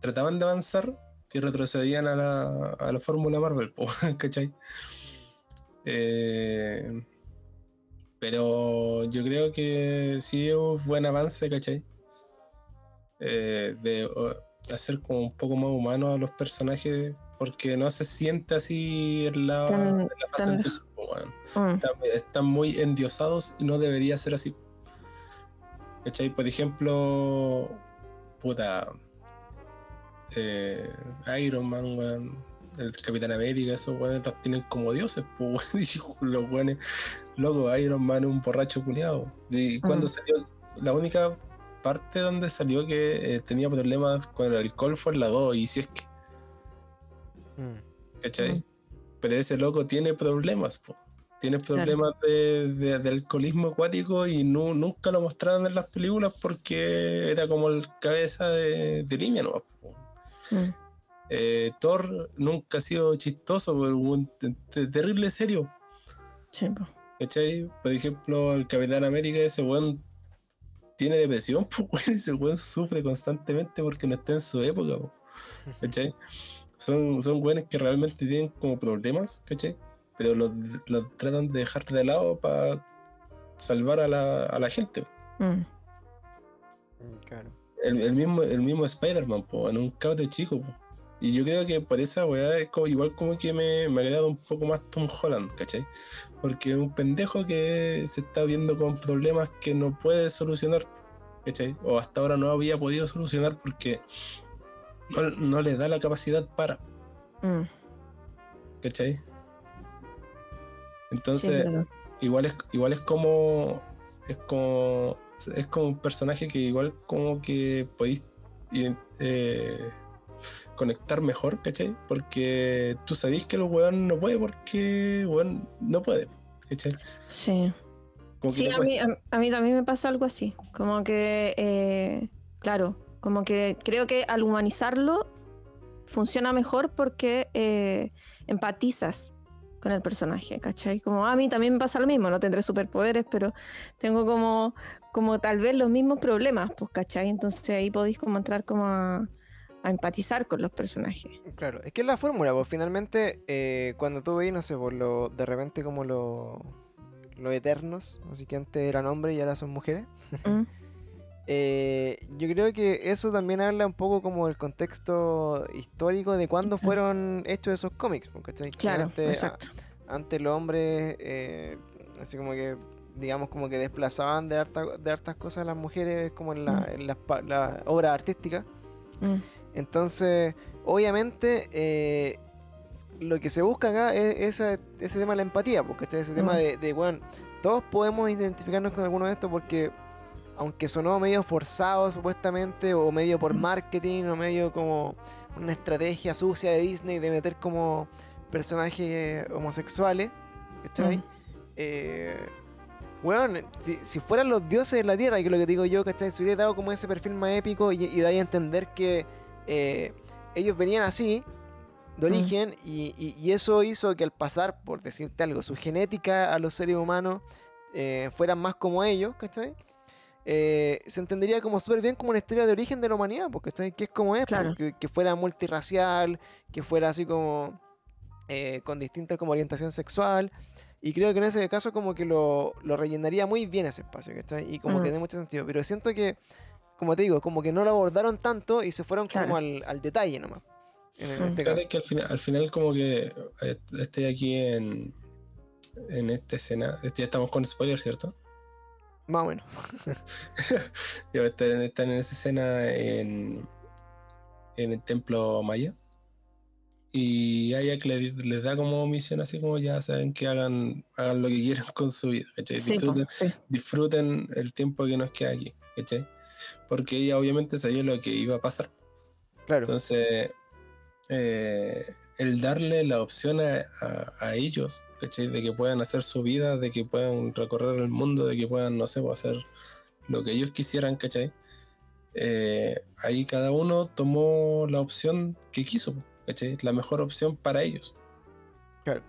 trataban de avanzar y retrocedían a la, a la fórmula Marvel, ¿cachai? Eh, pero yo creo que sí hubo buen avance, ¿cachai? Eh, de hacer como un poco más humano a los personajes, porque no se siente así en la, Tan- en la fase tan- anterior, po, weón. Mm, Están, están muy endiosados y no debería ser así. ¿Cachai? Por ejemplo, puta. eh, Iron Man, weón, el Capitán América, esos weones los tienen como dioses, pues, weón. Los weones, loco, Iron Man es un borracho culiado. Y cuando salió, la única parte donde salió que eh, tenía problemas con el alcohol fue en la 2, y si es que, ¿cachai? Mm. Pero ese loco tiene problemas, po. Tiene problemas de, de- de alcoholismo acuático y nu- nunca lo mostraron en las películas porque era como el cabeza de, de línea, ¿no? mm, Eh, Thor nunca ha sido chistoso, pero un terrible serio. sí, po. ¿Cachai? Por ejemplo, el Capitán América, ese weón tiene depresión, pues, ese weón sufre constantemente porque no está en su época, po, ¿cachai? Son, son weones que realmente tienen como problemas, ¿cachai? Pero los, los tratan de dejar de lado para salvar a la, a la gente. Mm, Claro. El, el mismo, el mismo Spider-Man, en un cabro chico, po. Y yo creo que por esa weá es como, igual como que me, me ha quedado un poco más Tom Holland, ¿cachai? Porque es un pendejo que se está viendo con problemas que no puede solucionar, ¿cachai? O hasta ahora no había podido solucionar porque no, no le da la capacidad para, mm, ¿cachai? sí, Entonces, claro. igual es, igual es como. Es como. Es como un personaje que igual como que podéis eh, conectar mejor, ¿cachai? Porque tú sabéis que el weón no puede porque el weón no puede, ¿cachai? Sí. Sí, a mí, a, a mí también me pasó algo así. Como que, eh, claro, como que creo que al humanizarlo funciona mejor porque eh, empatizas con el personaje, ¿cachai? Como a mí también me pasa lo mismo, no tendré superpoderes, pero tengo como, como tal vez los mismos problemas, pues, ¿cachai? Entonces ahí podéis como entrar como a, a empatizar con los personajes. Claro, es que es la fórmula, pues finalmente eh, cuando tú veis, no sé, por lo, de repente como lo- los eternos, así que antes eran hombres y ahora son mujeres, Mm, eh, yo creo que eso también habla un poco como del contexto histórico de cuándo Ujú. fueron hechos esos cómics, pues, ¿cachai? Que Claro, antes, a- antes los hombres, eh, así como que, digamos, como que desplazaban de, harta- de hartas cosas a las mujeres como en, la, Mm. en las pa- las obras artísticas. Mm, Entonces, obviamente, eh, lo que se busca acá es esa- ese tema de la empatía, porque ese tema Mm. de, de, bueno, todos podemos identificarnos con alguno de estos porque, aunque sonó medio forzado supuestamente, o medio por Mm. marketing, o medio como una estrategia sucia de Disney de meter como personajes homosexuales, ¿cachai? mm, eh, weón, si, si fueran los dioses de la tierra, que es lo que digo yo, ¿cachai? Si hubiera dado como ese perfil más épico y, y de ahí a entender que eh, ellos venían así, de Mm. origen, y, y- y eso hizo que al pasar, por decirte algo, su genética a los seres humanos eh, fueran más como ellos, ¿cachai? Eh, se entendería como súper bien como una historia de origen de la humanidad, porque ¿cachai? que es como es, Claro. porque- que fuera multirracial, que fuera así como eh, con distinta como orientación sexual. Y creo que en ese caso como que lo, lo rellenaría muy bien ese espacio, ¿cachai? Y como Mm. que tiene mucho sentido. Pero siento que como te digo, como que no lo abordaron tanto y se fueron como al, al detalle nomás. En, en Mm. este caso. que al final, al final como que eh, estoy aquí en, en esta escena. Ya estamos con spoiler, ¿cierto? Más o menos. Están, están en esa escena en, en el templo maya. Y a ella que le- les da como misión así como ya saben que hagan, hagan lo que quieran con su vida. ¿cachai? Sí, disfruten, sí. disfruten el tiempo que nos queda aquí. ¿cachai? Porque ella obviamente sabía lo que iba a pasar. Claro. Entonces, eh, el darle la opción a, a- a ellos, ¿cachai? De que puedan hacer su vida, de que puedan recorrer el mundo, de que puedan, no sé, pues, hacer lo que ellos quisieran, ¿cachai? Eh, ahí cada uno tomó la opción que quiso, ¿cachai? La mejor opción para ellos, claro.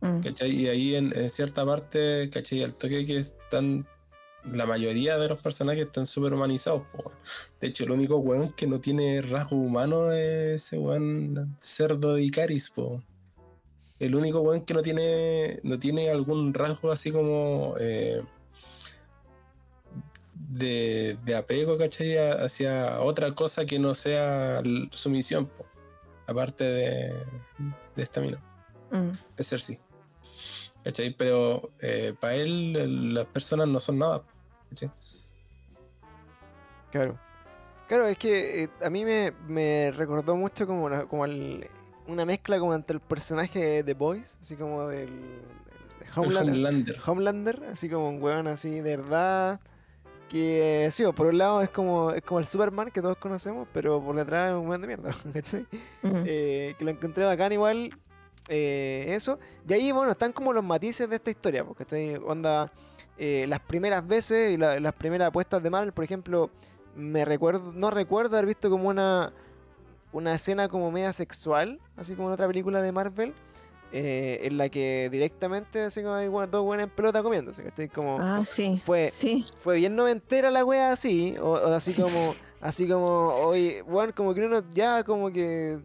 Mm. ¿cachai? Y ahí en, en cierta parte, ¿cachai? Al toque que están, la mayoría de los personajes están súper humanizados, po. De hecho, el único weón que no tiene rasgo humano es ese weón cerdo de Icaris, po. El único weón que no tiene, no tiene algún rasgo así como eh, de, de apego, ¿cachai? Hacia otra cosa que no sea su misión, po. Aparte de, de esta mina Mm. de ser sí. ¿Cachai? Pero para él las personas no son nada. ¿cachai? Claro. Claro, es que eh, a mí me, me recordó mucho como, una, como el- una mezcla como entre el personaje de The Boys, así como del, de El Homelander, Homelander. Homelander, así como un weón así de verdad. Que sí, por un lado es como, es como el Superman que todos conocemos, pero por detrás es un weón de mierda, ¿cachai? Eh, que lo encontré bacán igual. Eh, eso. Y ahí, bueno, están como los matices de esta historia, porque estoy onda. eh, las primeras veces y la- las primeras apuestas de Marvel, por ejemplo, me recuerdo, no recuerdo haber visto como una una escena como media sexual, así como en otra película de Marvel, eh, en la que directamente así como hay bueno, dos buenas en pelota comiéndose, que estoy como Ah, sí. fue Sí. fue bien noventera la wea así, o, o así Sí. como, así como, oye, bueno, como que uno ya como que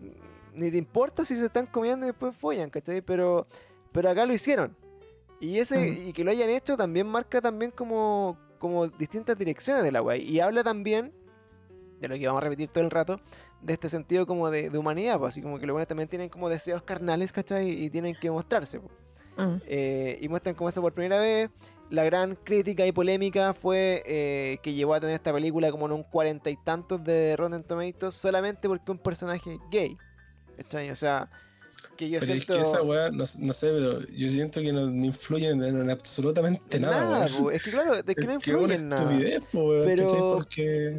ni te importa si se están comiendo y después follan, ¿cachai? Pero, pero acá lo hicieron. Y ese, Mm. y que lo hayan hecho también marca también como, como distintas direcciones de la wea. Y habla también, de lo que vamos a repetir todo el rato, de este sentido como de, de humanidad, pues, así como que los buenos también tienen como deseos carnales, ¿cachai? Y tienen que mostrarse, pues. Mm. Eh, y muestran como eso por primera vez. La gran crítica y polémica fue eh, que llevó a tener esta película como en un cuarenta y tantos de Rotten Tomatoes solamente porque un personaje gay. ¿Cachai? O sea, que yo Pero siento... es que esa weá, no, no sé, pero yo siento que no, no influye en, en absolutamente nada. nada, po. es que claro, es que no Es que influye una en nada. estupidez, po, Pero-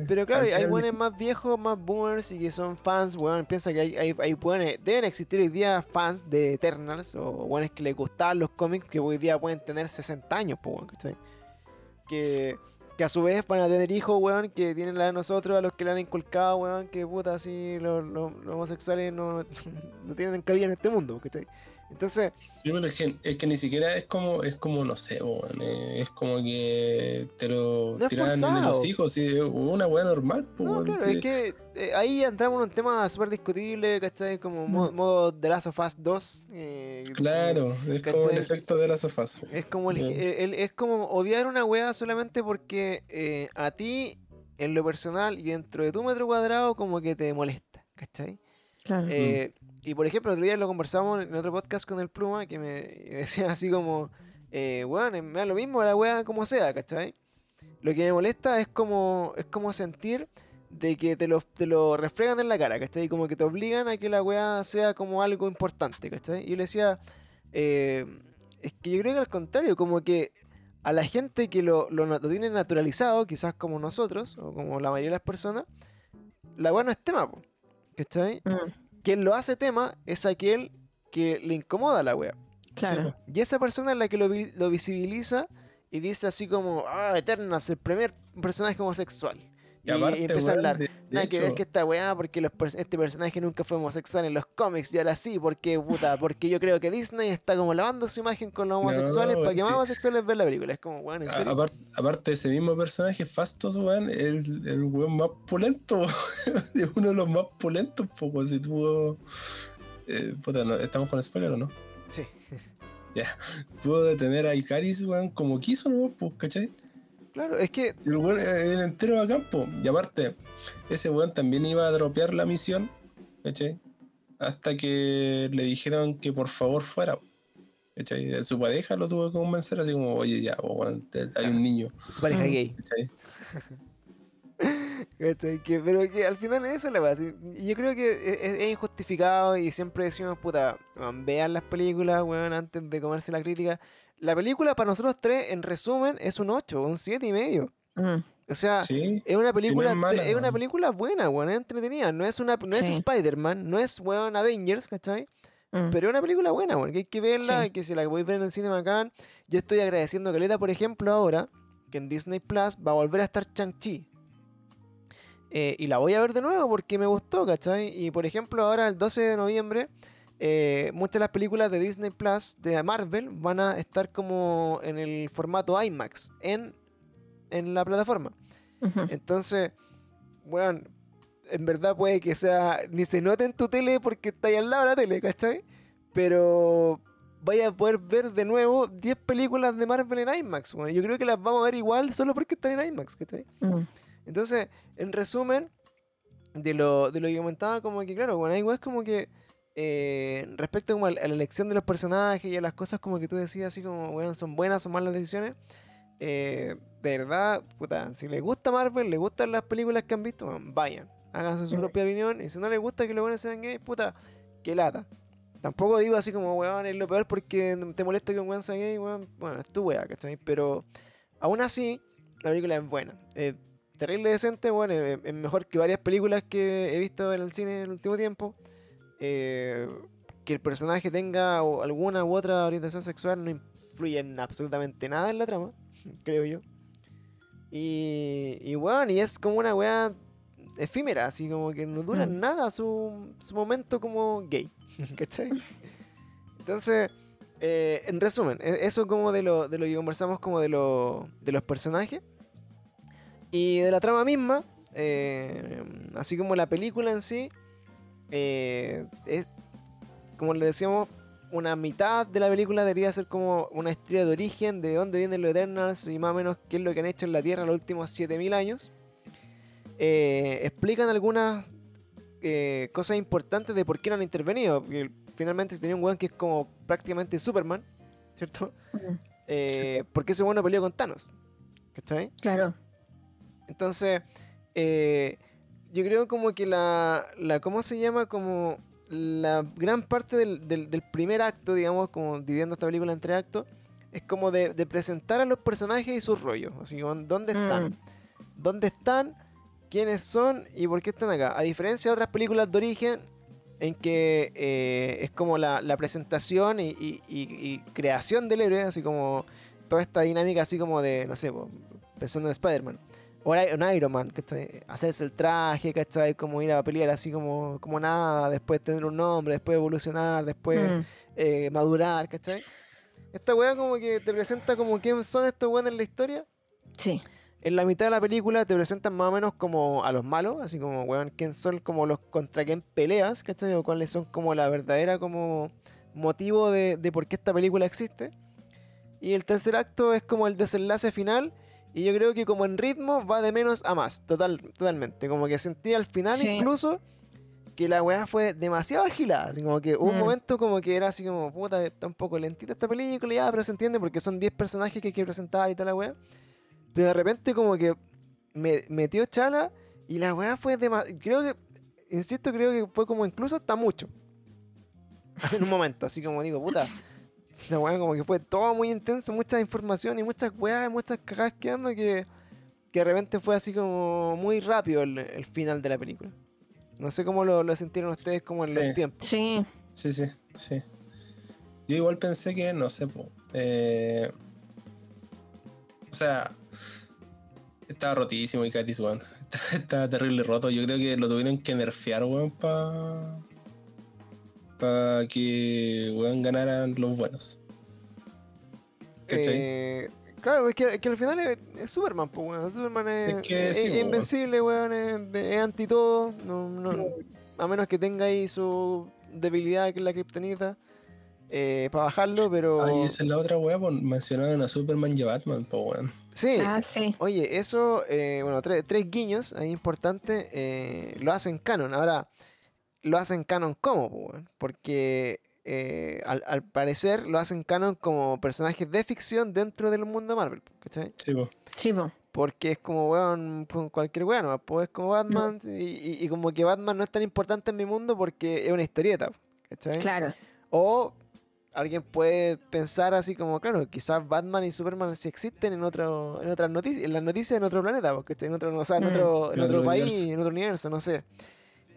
Pero claro, hay buenos más viejos, más boomers y que son fans, weón. Piensa que hay, hay, hay buenos- deben existir hoy día fans de Eternals o buenos que les gustaban los cómics que hoy día pueden tener 60 años, pues, weón, ¿cachai? Que, que a su vez van a tener hijos, weón, que tienen la de nosotros, a los que le han inculcado, weón, que puta, así los, los- homosexuales no, no tienen cabida en este mundo, ¿cachai? Entonces, Sí, pero es que, es que ni siquiera es como, es como no sé, weón, eh, es como que te lo No tiran forzado. los hijos, es una weá normal, po, No, claro, sí. es que eh, ahí entramos en un tema súper discutible, ¿cachai? Como mo- Mm. modo The Last of Us 2. eh, Claro, es como el efecto de las sofás. Es como, el- Ya. el- el- es como odiar una wea solamente porque eh, a ti, en lo personal y dentro de tu metro cuadrado, como que te molesta, ¿cachai? Claro. Eh, y por ejemplo, otro día lo conversamos en otro podcast con el Pluma que me decía así como, eh, weón, me da lo mismo la wea como sea, ¿cachai? Lo que me molesta es como, es como sentir de que te lo, te lo refregan en la cara, ¿cachai? Como que te obligan a que la wea sea como algo importante, ¿cachai? Y yo le decía, eh, es que yo creo que al contrario, como que a la gente que lo, lo, tiene naturalizado, quizás como nosotros, o como la mayoría de las personas, la wea no es tema, ¿cachai? Mm, quien lo hace tema es aquel que le incomoda la wea. Claro. Y esa persona es la que lo, vi- lo visibiliza y dice así como, ah, Eternas, el primer personaje homosexual. Y, aparte, y empieza a hablar. de- de Nada que ver hecho, que esta weá, porque los este personaje nunca fue homosexual en los cómics, y ahora sí, porque puta, porque yo creo que Disney está como lavando su imagen con los No, homosexuales para que sí. más homosexuales vean la película. Es como, weón, en serio. aparte de ese mismo personaje, Fastos, weón, el, el weón más pulento, es uno de los más pulentos, poco si tuvo. Eh, puta, no, ¿estamos con spoiler o no? Sí. Pudo detener a Icaris, weón, como quiso, ¿no? Pues, ¿cachai? Claro, es que. El weón era entero a campo. Y aparte, ese weón también iba a dropear la misión, ¿cachai? Hasta que le dijeron que por favor fuera. ¿cachai? Su pareja lo tuvo que convencer así como, oye, ya, weón, te- hay un niño. Su pareja Mm. gay. ¿cachai? ¿cachai? Que, pero que al final eso es la base. Y Yo creo que es, es- es injustificado y siempre decimos, puta, vean las películas, weón, antes de comerse la crítica. La película para nosotros tres, en resumen, es un 8, un 7 y medio. Mm, O sea, Sí, es una película, mala, es una película buena, weón, es entretenida. No es una, no es. Spider-Man, no es weón Avengers, ¿cachai? mm. Pero es una película buena, weón, que hay que verla, Sí. y que si la podéis ver en el cine bacán. Yo estoy agradeciendo a Caleta, por ejemplo, ahora, que en Disney Plus va a volver a estar Chang-Chi. Eh, y la voy a ver de nuevo porque me gustó, ¿cachai? Y por ejemplo, ahora el 12 de noviembre, eh, muchas de las películas de Disney Plus de Marvel van a estar como en el formato IMAX en, en la plataforma. Entonces, bueno, en verdad puede que sea, ni se note en tu tele porque está ahí al lado de la tele, ¿cachai? Pero vaya a poder ver de nuevo 10 películas de Marvel en IMAX. Bueno, yo creo que las vamos a ver igual solo porque están en IMAX, ¿cachai? Mm. Entonces, en resumen, de lo, de lo que comentaba, como que, claro, bueno, igual es como que eh, respecto como a la a la elección de los personajes y a las cosas como que tú decías, así como, weón, son buenas o malas decisiones. eh, de verdad, puta, si les gusta Marvel, les gustan las películas que han visto, vayan, háganse su propia opinión. Y si no les gusta que los buenos sean gays, puta, que lata. Tampoco digo así como, weón, es lo peor porque te molesta que un weón sea gay, weón, bueno, es tu weá, ¿cachai? Pero aún así, la película es buena. Eh, terrible decente, bueno, es, es mejor que varias películas que he visto en el cine en el último tiempo. Eh, que el personaje tenga alguna u otra orientación sexual no influye en absolutamente nada en la trama, creo yo. Y, y bueno, y es como una weá efímera, así como que no dura Mm. nada su, su momento como gay, ¿cachai? Entonces, eh, en resumen, e- eso como de lo, de lo que conversamos como de, lo, de los personajes y de la trama misma, eh, así como la película en sí, eh, es, como le decíamos, una mitad de la película debería ser como una historia de origen, de dónde vienen los Eternals y más o menos qué es lo que han hecho en la Tierra los últimos 7000 años. Eh, explican algunas eh, cosas importantes de por qué no han intervenido. Porque finalmente se tenía un weón que es como prácticamente Superman, ¿cierto? Eh, ¿Por qué ese weón no peleó con Thanos? ¿Cachai? Claro. Entonces, eh, yo creo como que la, la, ¿cómo se llama? Como la gran parte del, del- del primer acto, digamos, como dividiendo esta película en tres actos, es como de, de presentar a los personajes y sus rollos. Así como, ¿dónde están? Mm. ¿Dónde están? ¿Quiénes son? ¿Y por qué están acá? A diferencia de otras películas de origen, en que eh, es como la, la presentación y, y- y- y creación del héroe, así como toda esta dinámica así como de, no sé, pensando en Spider-Man. O en Iron Man, ¿cachai? Hacerse el traje, ¿cachai? Como ir a pelear así como, como nada, después tener un nombre, después evolucionar, después Mm. eh, madurar, ¿cachai? Esta weá como que te presenta como quién son estos weones en la historia. Sí. En la mitad de la película te presentan más o menos como a los malos, así como, weón, quién son como los contra quién peleas, ¿cachai? O cuáles son como la verdadera como motivo de, de por qué esta película existe. Y el tercer acto es como el desenlace final. Y yo creo que como en ritmo va de menos a más, total, totalmente. Como que sentí al final Sí. incluso que la weá fue demasiado agilada. Así como que hubo un Mm. momento como que era así como, puta, está un poco lentita esta película, ya, pero se entiende porque son 10 personajes que hay que presentar y toda la weá. Pero de repente como que me metió chala y la weá fue demasiado... Creo que, insisto, creo que fue como incluso hasta mucho. en un momento, así como digo, puta. La weá como que fue todo muy intenso, mucha información y muchas weas, muchas cagadas quedando que, que de repente fue así como muy rápido el, el final de la película. No sé cómo lo, lo sintieron ustedes como en Sí. los tiempos. Sí. Sí, sí, sí. Yo igual pensé que, no sé, po, eh, o sea, estaba rotísimo y Katis, weón. Estaba, estaba terrible roto. Yo creo que lo tuvieron que nerfear, weón, para pa que, weón, ganaran los buenos. ¿Cachai? Eh, claro, es que, es que al final es, es Superman, pues, weón. Superman es, Es que es- sí, es weón. invencible, weón. Es, es anti todo. No, no- a menos que tenga ahí su debilidad, que es la kriptonita. para bajarlo, pero. Ay, esa es la otra weá, mencionaban a Superman y a Batman, pues weón. Sí. Ah, sí. Oye, eso, eh, bueno, tres, tres guiños ahí importantes, eh, lo hacen canon. Ahora, lo hacen canon como, po, porque eh, al, al parecer lo hacen canon como personajes de ficción dentro del mundo Marvel, ¿cachai? Sí, pues. Sí, po. Porque es como, weón, con cualquier weón, nomás, pues es como Batman, y, y- y como que Batman no es tan importante en mi mundo porque es una historieta, ¿cachai? Claro. O alguien puede pensar así como, claro, quizás Batman y Superman sí existen en otro, en otras noticias, en las noticias en otro planeta, porque en otro, o sea, en Mm. otro, en En otro otro país, universo. en otro universo, no sé.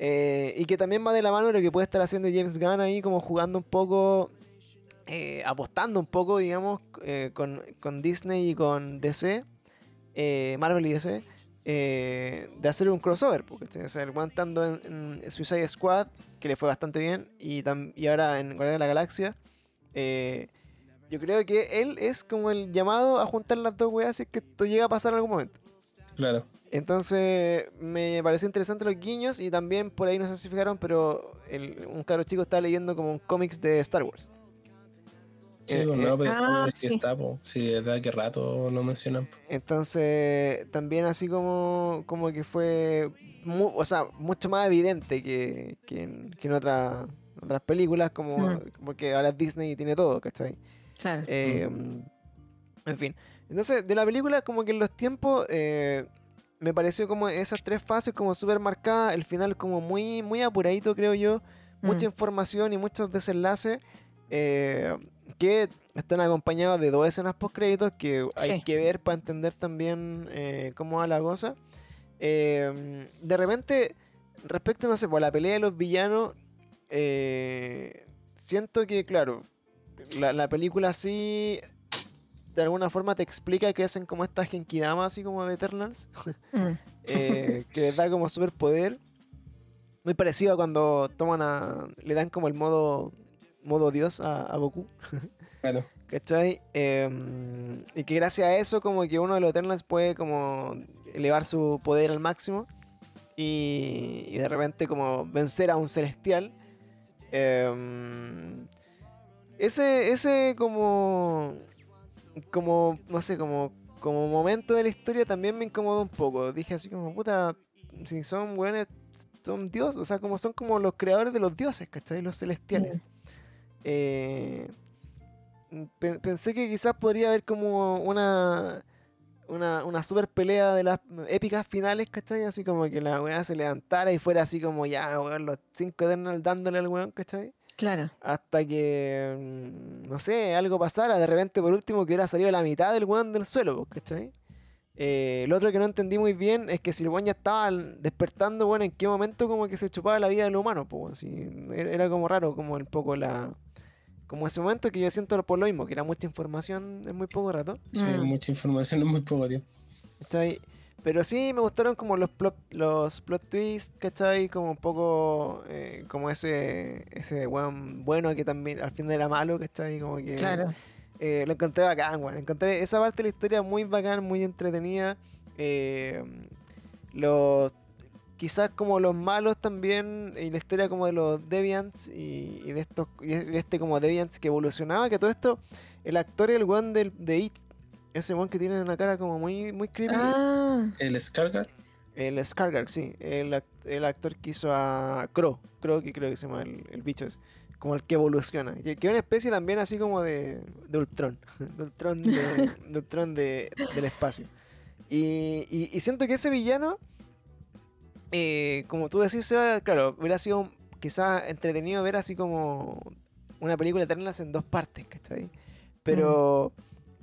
Eh, y que también va de la mano de lo que puede estar haciendo James Gunn ahí, como jugando un poco, eh, apostando un poco, digamos, eh, con, con Disney y con DC, eh, Marvel y DC, eh, de hacer un crossover, porque o sea, el estando en, Suicide Squad, que le fue bastante bien, y, y ahora en Guardianes de la Galaxia, yo creo que él es como el llamado a juntar las dos weas si es que esto llega a pasar en algún momento. Claro. Entonces me pareció interesante los guiños y también por ahí no sé si fijaron, pero el- un caro chico está leyendo como un cómics de Star Wars. Sí, Eh, pues eh, no, pero Star ah, Wars sí sí. está, pues. Sí, es verdad que rato lo mencionan. po. Entonces, también así como, como que fue, mu- o sea, mucho más evidente que, que en, que en otra- otras películas, como Mm. porque ahora Disney tiene todo, ¿cachai? Claro. Eh, En fin. Entonces, de la película, como que en los tiempos, eh, me pareció como esas tres fases como súper marcadas, el final como muy, muy apuradito, creo yo, mucha Mm. información y muchos desenlaces eh, que están acompañados de dos escenas post créditos que hay Sí. que ver para entender también eh, cómo va la cosa. Eh, de repente, respecto, no sé, por la pelea de los villanos, eh, siento que, claro, la, la película sí de alguna forma te explica que hacen como estas Genkidama así como de Eternals, Mm. eh, que les da como superpoder. Muy parecido a cuando toman a. le dan como el modo. modo dios a, a Goku. Claro. ¿Cachai? Em, y que gracias a eso como que uno de los Eternals puede como elevar su poder al máximo. Y, y de repente como vencer a un celestial. Em, ese, ese como, como, no sé, como, como momento de la historia también me incomodó un poco. Dije así como, puta, si son buenos, son dioses, o sea, como son como los creadores de los dioses, ¿cachai? Los celestiales. Eh, pe- pensé que quizás podría haber como una, una, una super pelea de las épicas finales, ¿cachai? Así como que la weá se levantara y fuera así como ya, weón, los cinco Eternals dándole al weón, ¿cachai? Claro. Hasta que, mm, no sé, algo pasara, de repente por último que hubiera salido la mitad del weón del suelo, pues, ¿cachai? Eh, lo otro que no entendí muy bien es que si el weón ya estaba despertando, bueno, en qué momento como que se chupaba la vida del humano, pues, así, era era como raro, como un poco la... Como ese momento que yo siento por lo mismo, que era mucha información en muy poco rato. Sí, Mm. mucha información en muy poco tiempo. ¿cachai? Pero sí me gustaron como los plot, los plot twists, ¿cachai? Como un poco eh, como ese ese weón bueno que también al final era malo, ¿cachai? Como que Claro. eh, lo encontré bacán, weón. Encontré esa parte de la historia muy bacán, muy entretenida. Eh, los quizás como los malos también y la historia como de los Deviants y, y de estos y de este como Deviants que evolucionaba, que todo esto el actor y el weón del, de It, ese weón que tiene una cara como muy muy creepy. Ah, El Scargar, El Skargar, sí. El, act- el actor que hizo a Crow. Crow, que creo que se llama el, el bicho ese. Como el que evoluciona. Que, que es una especie también así como de, de Ultron. De Ultron, de, de Ultron de- del espacio. Y, y- y siento que ese villano, eh, como tú decís, Seba, claro, hubiera sido quizás entretenido ver así como una película Eternals en dos partes, ¿cachai? Pero,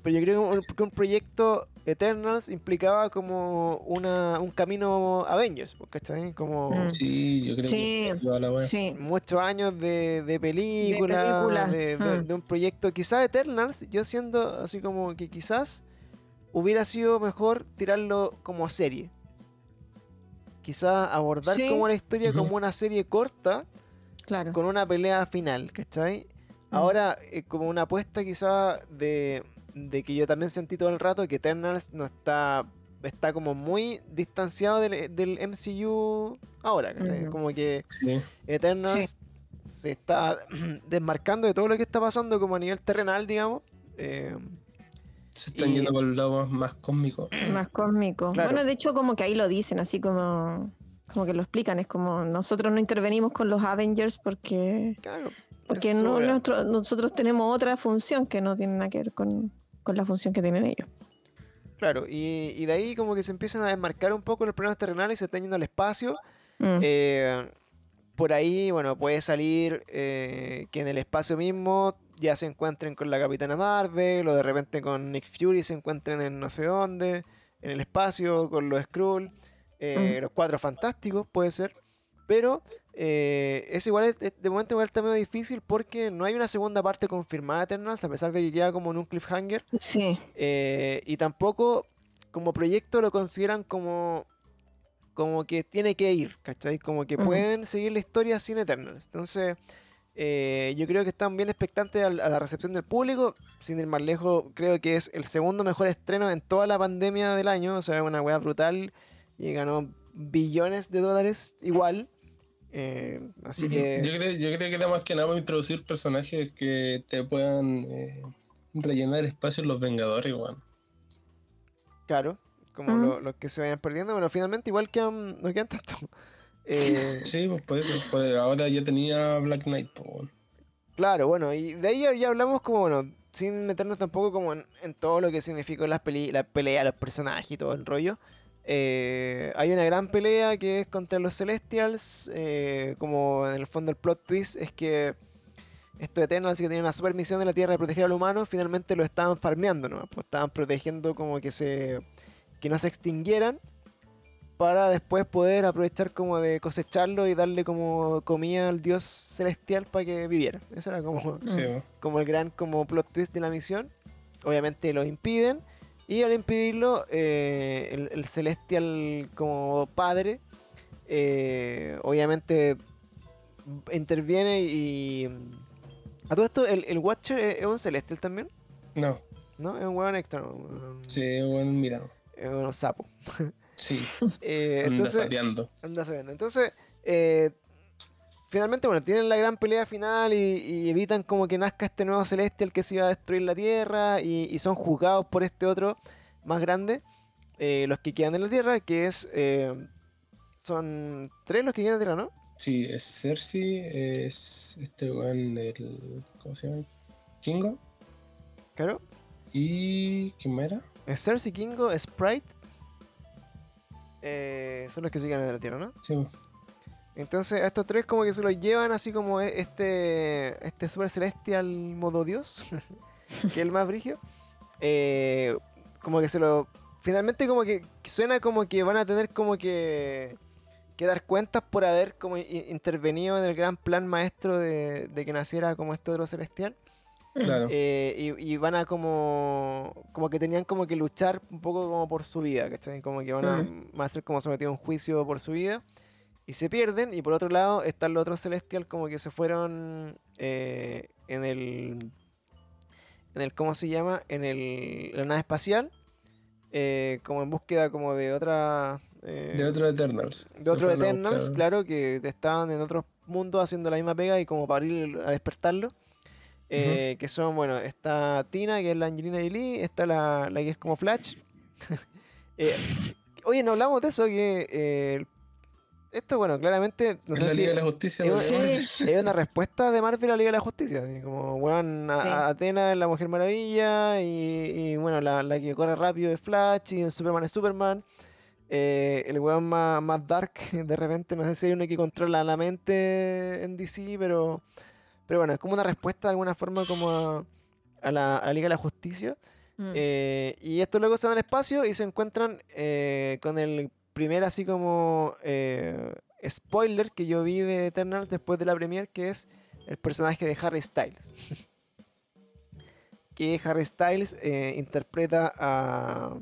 pero yo creo que un, que un proyecto Eternals implicaba como una, un camino Avengers, pues, ¿cachai? Como Mm. sí, yo creo Sí, que la sí. muchos años de, de película, película, de, de- mm. de un proyecto. Quizás Eternals, yo siendo así como que quizás hubiera sido mejor tirarlo como serie. Quizás abordar Sí. como la historia como una serie corta Claro. con una pelea final, ¿cachai? Mm. Ahora, eh, como una apuesta quizá de, de que yo también sentí todo el rato que Eternals no está está como muy distanciado del, del MCU ahora, ¿cachai? Como que Sí. Eternals se está desmarcando de todo lo que está pasando como a nivel terrenal, digamos. Eh, Se están y- yendo por el lado más, cósmico. Más cósmico. Claro. Bueno, de hecho, como que ahí lo dicen, así como, como que lo explican. Es como nosotros no intervenimos con los Avengers porque, claro. porque no, nuestro- nosotros tenemos otra función que no tiene nada que ver con, con la función que tienen ellos. Claro, y, y de ahí como que se empiezan a desmarcar un poco los problemas terrenales y se están yendo al espacio. Mm. Eh, por ahí, bueno, puede salir eh, que en el espacio mismo ya se encuentren con la Capitana Marvel o de repente con Nick Fury se encuentren en no sé dónde, en el espacio, con los Skrull, eh, Mm. los Cuatro Fantásticos, puede ser. Pero eh, es igual, de momento igual está medio difícil porque no hay una segunda parte confirmada de Eternals, a pesar de que queda como en un cliffhanger. Sí. Eh, y tampoco como proyecto lo consideran como como que tiene que ir, ¿cachai? Como que pueden seguir la historia sin Eternals. Entonces, eh, yo creo que están bien expectantes a, la recepción del público. Sin ir más lejos, creo que es el segundo mejor estreno en toda la pandemia del año. O sea, es una weá brutal y ganó billones de dólares igual. Eh, así que... Yo, creo, yo creo que era más que nada para introducir personajes que te puedan eh, rellenar espacio en los Vengadores, weón. Claro, como lo- los que se vayan perdiendo. Bueno, finalmente igual quedan, no quedan tanto. Eh, Sí, pues por eso. pues, ahora ya tenía Black Knight, pues. Claro, bueno, y de ahí ya, ya hablamos como, bueno, sin meternos tampoco como en, en todo lo que significó las peli la pelea, los personajes y todo el rollo. Eh, hay una gran pelea que es contra los Celestials, eh, como en el fondo el plot twist es que estos Eternals que tenían una super misión de la Tierra de proteger al humano, finalmente lo estaban farmeando, ¿no? Pues estaban protegiendo como que se que no se extinguieran para después poder aprovechar como de cosecharlo y darle como comida al dios celestial para que viviera. Eso era como, Sí, como el gran como plot twist de la misión. Obviamente lo impiden y al impedirlo eh, el, el celestial como padre eh, obviamente interviene y... A todo esto, el, el Watcher es, es un celestial también, No, ¿no? Es un hueón extra, un- sí, weón, mira. es un sapo. Sí, Eh, anda sapeando. Anda sabiendo. Entonces, eh, finalmente, bueno, tienen la gran pelea final y, y evitan como que nazca este nuevo Celestial que se iba a destruir la Tierra y, y son juzgados por este otro más grande, eh, los que quedan en la Tierra, que es... eh, son tres los que quedan en la Tierra, ¿no? Sí, es Cersei, es este weón, el. ¿Cómo se llama? Kingo. Claro. ¿Y quién era? Es Cersei, Kingo, Sprite. eh, son los que se quedan en la Tierra, ¿no? Sí. Entonces a estos tres como que se los llevan así como e- este, este super celestial modo dios, que es el más brigio. Eh, como que se lo... Finalmente como que suena como que van a tener como que, que dar cuentas por haber como intervenido en el gran plan maestro de, de que naciera como este otro celestial. claro. Eh, y, y van a como como que tenían como que luchar un poco como por su vida, ¿cachai? Como que van a, van a ser como sometidos a un juicio por su vida y se pierden. Y por otro lado están los otros celestial como que se fueron eh, en el en el ¿cómo se llama? En el la nave espacial eh, como en búsqueda como de otra eh, de otro Eternals. de otros Eternals, claro, que estaban en otros mundos haciendo la misma pega y como para ir a despertarlo. eh, Que son, bueno, está Tina, que es la Angelina Jolie, está la, la que es como Flash. Eh, oye, no hablamos de eso, que eh, esto, bueno, claramente, no sé la si Liga de la Justicia. es Sí. es una respuesta de Marvel a la Liga de la Justicia. así como, weón, a- Sí. a Atena es la Mujer Maravilla. Y, y, bueno, la, la que corre rápido es Flash. Y en Superman es Superman. Eh, el weón más, más dark, de repente, no sé si hay uno que controla la mente en DC, pero, pero bueno, es como una respuesta de alguna forma como a, a la, a la Liga de la Justicia. Mm. Eh, y estos luego se al espacio y se encuentran eh, con el primer así como eh, spoiler que yo vi de Eternal después de la premiere, que es el personaje de Harry Styles. que Harry Styles eh, interpreta a,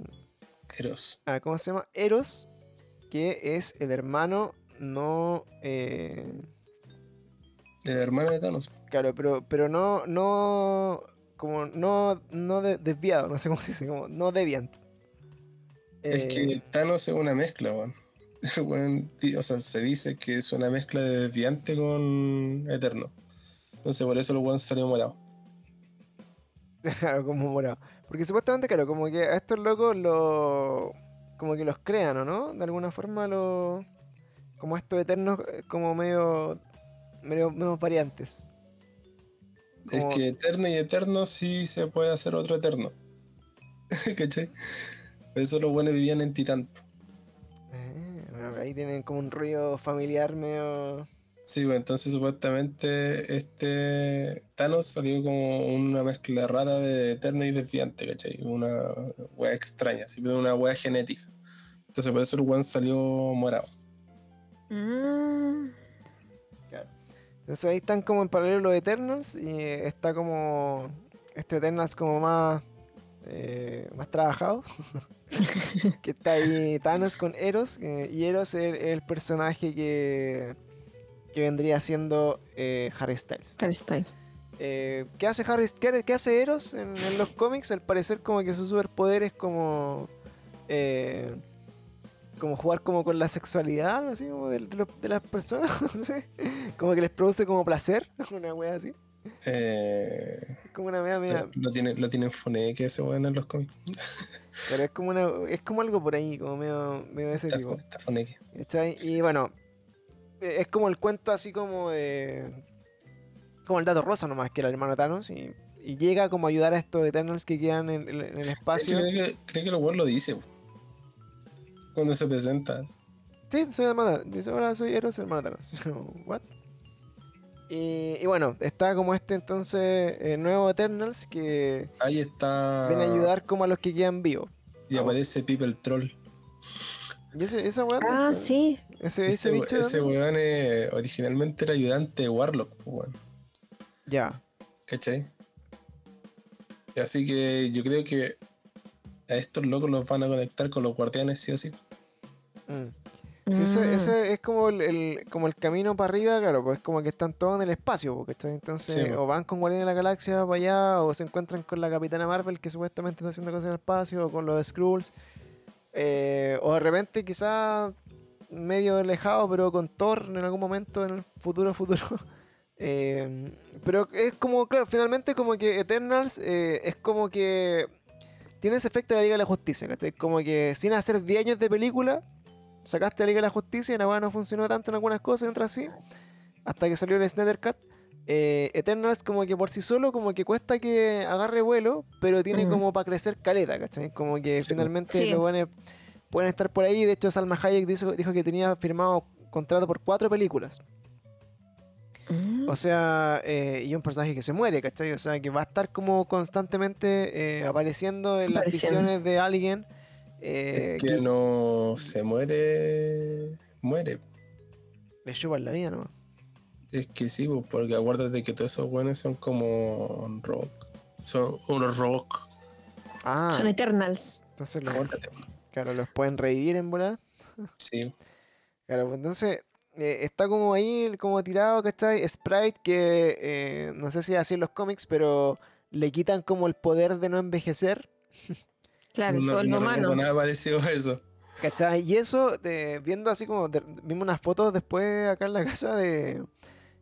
Eros. a- ¿Cómo se llama? Eros, que es el hermano no... eh, De la hermana de Thanos. Claro, pero, pero no, no, como no, no de- desviado, no sé cómo se dice, como no deviant. Es Eh, que Thanos es una mezcla, weón. o sea, se dice que es una mezcla de desviante con eterno. Entonces por eso el weón salió morado. Claro, como morado. Porque supuestamente, claro, como que a estos locos lo. como que los crean, ¿o no? De alguna forma los. como estos eternos, eh, como medio. medio, medio variantes. Como- Es que eterno y eterno sí se puede hacer otro eterno. ¿Cachai? Por eso los buenos vivían en Titán. Eh, bueno, ahí tienen como un ruido familiar medio. Sí, pues entonces supuestamente este Thanos salió como una mezcla rara de eterno y desviante, ¿cachai? Una wea extraña, sí, pero una wea genética. Entonces por eso el weón salió morado. Mm. Entonces ahí están como en paralelo los Eternals y está como. Este Eternals como más. Eh, más trabajado. que está ahí Thanos con Eros. eh, y Eros es el, el personaje que. que vendría siendo eh, Harry Styles. Harry Styles. Eh, ¿qué, hace Harry, qué, qué hace Eros en, en los cómics? Al parecer como que su superpoder es como... eh, como jugar como con la sexualidad, así como de, de los- de las personas, no sé. Como que les produce como placer, una wea así. Eh, Es como una wea media... lo, tiene, lo tienen Funeke ese weón en los cómics. Pero es como una, es como algo por ahí, como medio, medio de ese Está, tipo. está. ¿cachai? Y bueno, eh, es como el cuento así como de. Como el dato rosa nomás, que era el hermano Thanos. Y, y llega como a ayudar a estos Eternals que quedan en, en- en el espacio. Creo que, creo que lo dice. Cuando se presenta. Sí, soy hermano Dice, ahora soy Eros, hermano Thanos. ¿What? Y, y bueno, está como este entonces eh, nuevo Eternals que Ahí está. viene a ayudar como a los que quedan vivos. Y aparece Pipe el Troll. ¿Y ese, esa weá? Ah, ese, sí. Ese, ese Ese, bicho. weón eh, originalmente era ayudante de Warlock, weón. Ya. ¿Cachai? Así que yo creo que a estos locos los van a conectar con los guardianes, sí o sí. Mm. Sí, eso, Mm. eso es como el, el- como el camino para arriba, claro, pues es como que están todos en el espacio, porque entonces Sí, pues. o van con Guardianes de la Galaxia para allá, o se encuentran con la Capitana Marvel que supuestamente está haciendo cosas en el espacio, o con los Skrulls, eh, o de repente quizá medio alejado, pero con Thor en algún momento en el futuro futuro. Eh, pero es como, claro, finalmente como que Eternals eh, es como que tiene ese efecto de la Liga de la Justicia, ¿cachai? Como que sin hacer 10 años de película, sacaste la Liga de la Justicia y la weá no funcionó tanto en algunas cosas y otras sí. Hasta que salió el Snyder Cut. Eh, Eternals como que por sí solo como que cuesta que agarre vuelo, pero tiene como para crecer caleta, ¿cachai? Como que Sí. finalmente Sí. los buenos pueden estar por ahí. De hecho, Salma Hayek dijo, dijo que tenía firmado contrato por cuatro películas. Mm. O sea, eh, y un personaje que se muere, ¿cachai? O sea, que va a estar como constantemente eh, apareciendo en las visiones de alguien. Eh, Es que que no se muere. Muere. le chupan la vida nomás. Es que sí, porque acuérdate que todos esos buenos son como rock. Son unos rock. Ah, Son Eternals. entonces los, claro, los pueden revivir en volar. Sí. Claro, pues entonces eh, está como ahí, como tirado, ¿cachai? Sprite que eh, no sé si es así en los cómics, pero le quitan como el poder de no envejecer. Claro, no, son no humanos. nada parecido a eso. ¿Cachai? Y eso, de- viendo así como, de- vimos unas fotos después acá en la casa de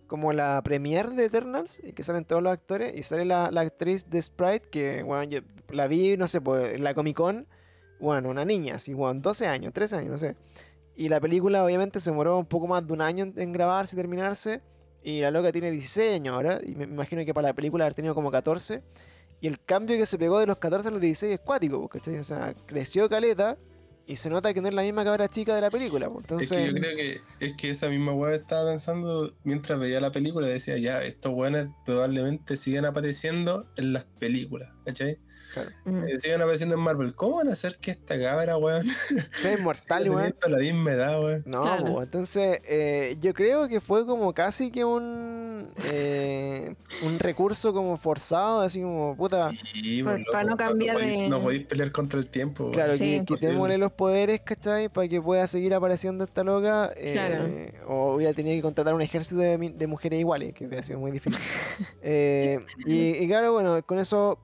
como la premiere de Eternals, y que salen todos los actores, y sale la, la actriz de Sprite, que, bueno, yo la vi, no sé, por la Comic Con, bueno, una niña, así, bueno, 12 años, 13 años, no sé. Y la película obviamente se demoró un poco más de un año en, en grabarse y terminarse, y la loca tiene 16 años ahora, y me me imagino que para la película haber tenido como 14. Y el cambio que se pegó de los 14 a los 16 es cuático, ¿cachai? O sea, creció caleta y se nota que no es la misma cabra chica de la película. Entonces, Es que yo creo que es que esa misma weá estaba pensando mientras veía la película, decía, ya, estos weones probablemente siguen apareciendo en las películas, ¿cachai? Mm. Eh, siguen apareciendo en Marvel. ¿Cómo van a hacer que esta cabra, weón, sea inmortal, weón. la misma edad, weón? No, Claro. pues, entonces eh, yo creo que fue como casi que un eh, un recurso como forzado, así como puta. Sí, Para- para no cambiar de- No podéis pelear contra el tiempo, weón. Claro, Sí. que quitémosle los poderes, ¿cachai? Para que pueda seguir apareciendo esta loca. eh, O hubiera tenido que contratar un ejército de, mujeres iguales, que hubiera sido muy difícil. Eh, y, y claro, bueno, con eso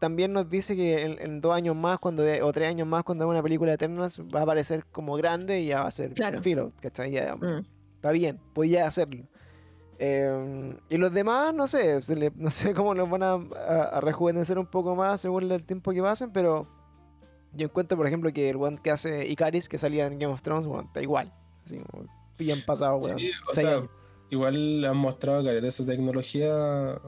también nos dice que en, en dos años más, cuando ve- o tres años más, cuando haga una película de Eternals, va a aparecer como grande y ya va a ser Claro. filo, ¿cachai? Ya, Mm. está bien, podía hacerlo. Eh, y los demás, no sé, se le- no sé cómo los van a, a- a rejuvenecer un poco más según el tiempo que pasen, pero yo encuentro, por ejemplo, que el one que hace Icaris, que salía en Game of Thrones, bueno, está igual. Así como, pasado, weón. Sí, o sea, años. igual han mostrado que de esa tecnología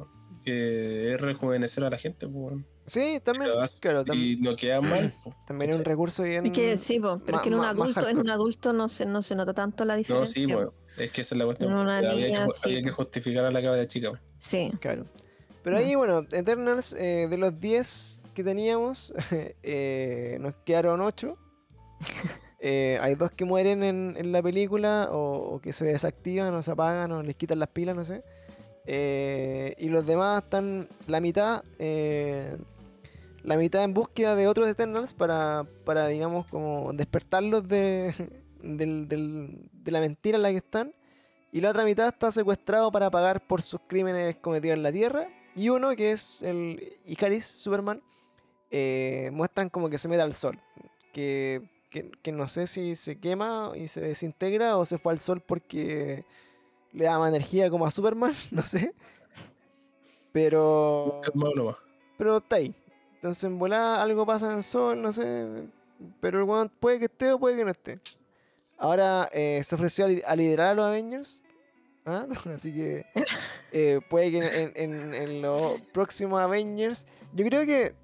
que es rejuvenecer a la gente, pues, weón. Sí, también, claro, tam- y no queda mal. también es un recurso bien... Es que sí, po, pero ma- es que en un adulto, en un adulto no se, no se nota tanto la No, diferencia. sí, bueno, es que esa es la cuestión. Había, niña, que, ju- sí. había que justificar a la cabeza chica. weón. Sí. Claro. Pero Mm. ahí, bueno, Eternals, eh, de los 10 que teníamos, eh, nos quedaron 8. hay dos que mueren en, en la película, o, o que se desactivan, o se apagan, o les quitan las pilas, no sé. Eh, y los demás están la mitad, eh, la mitad en búsqueda de otros Eternals para, para digamos, como despertarlos de, del- del- de la mentira en la que están. Y la otra mitad está secuestrado para pagar por sus crímenes cometidos en la Tierra. Y uno, que es el Icaris, Superman, eh, muestran como que se mete al sol. Que, que- que no sé si se quema y se desintegra o se fue al sol porque le da más energía como a Superman, no sé. Pero... Pero está ahí. Entonces en volada algo pasa en el sol, no sé. Pero el weón puede que esté o puede que no esté. Ahora eh, se ofreció a, li- a liderar a los Avengers. ¿ah? Así que eh, puede que en, en- en los próximos Avengers. Yo creo que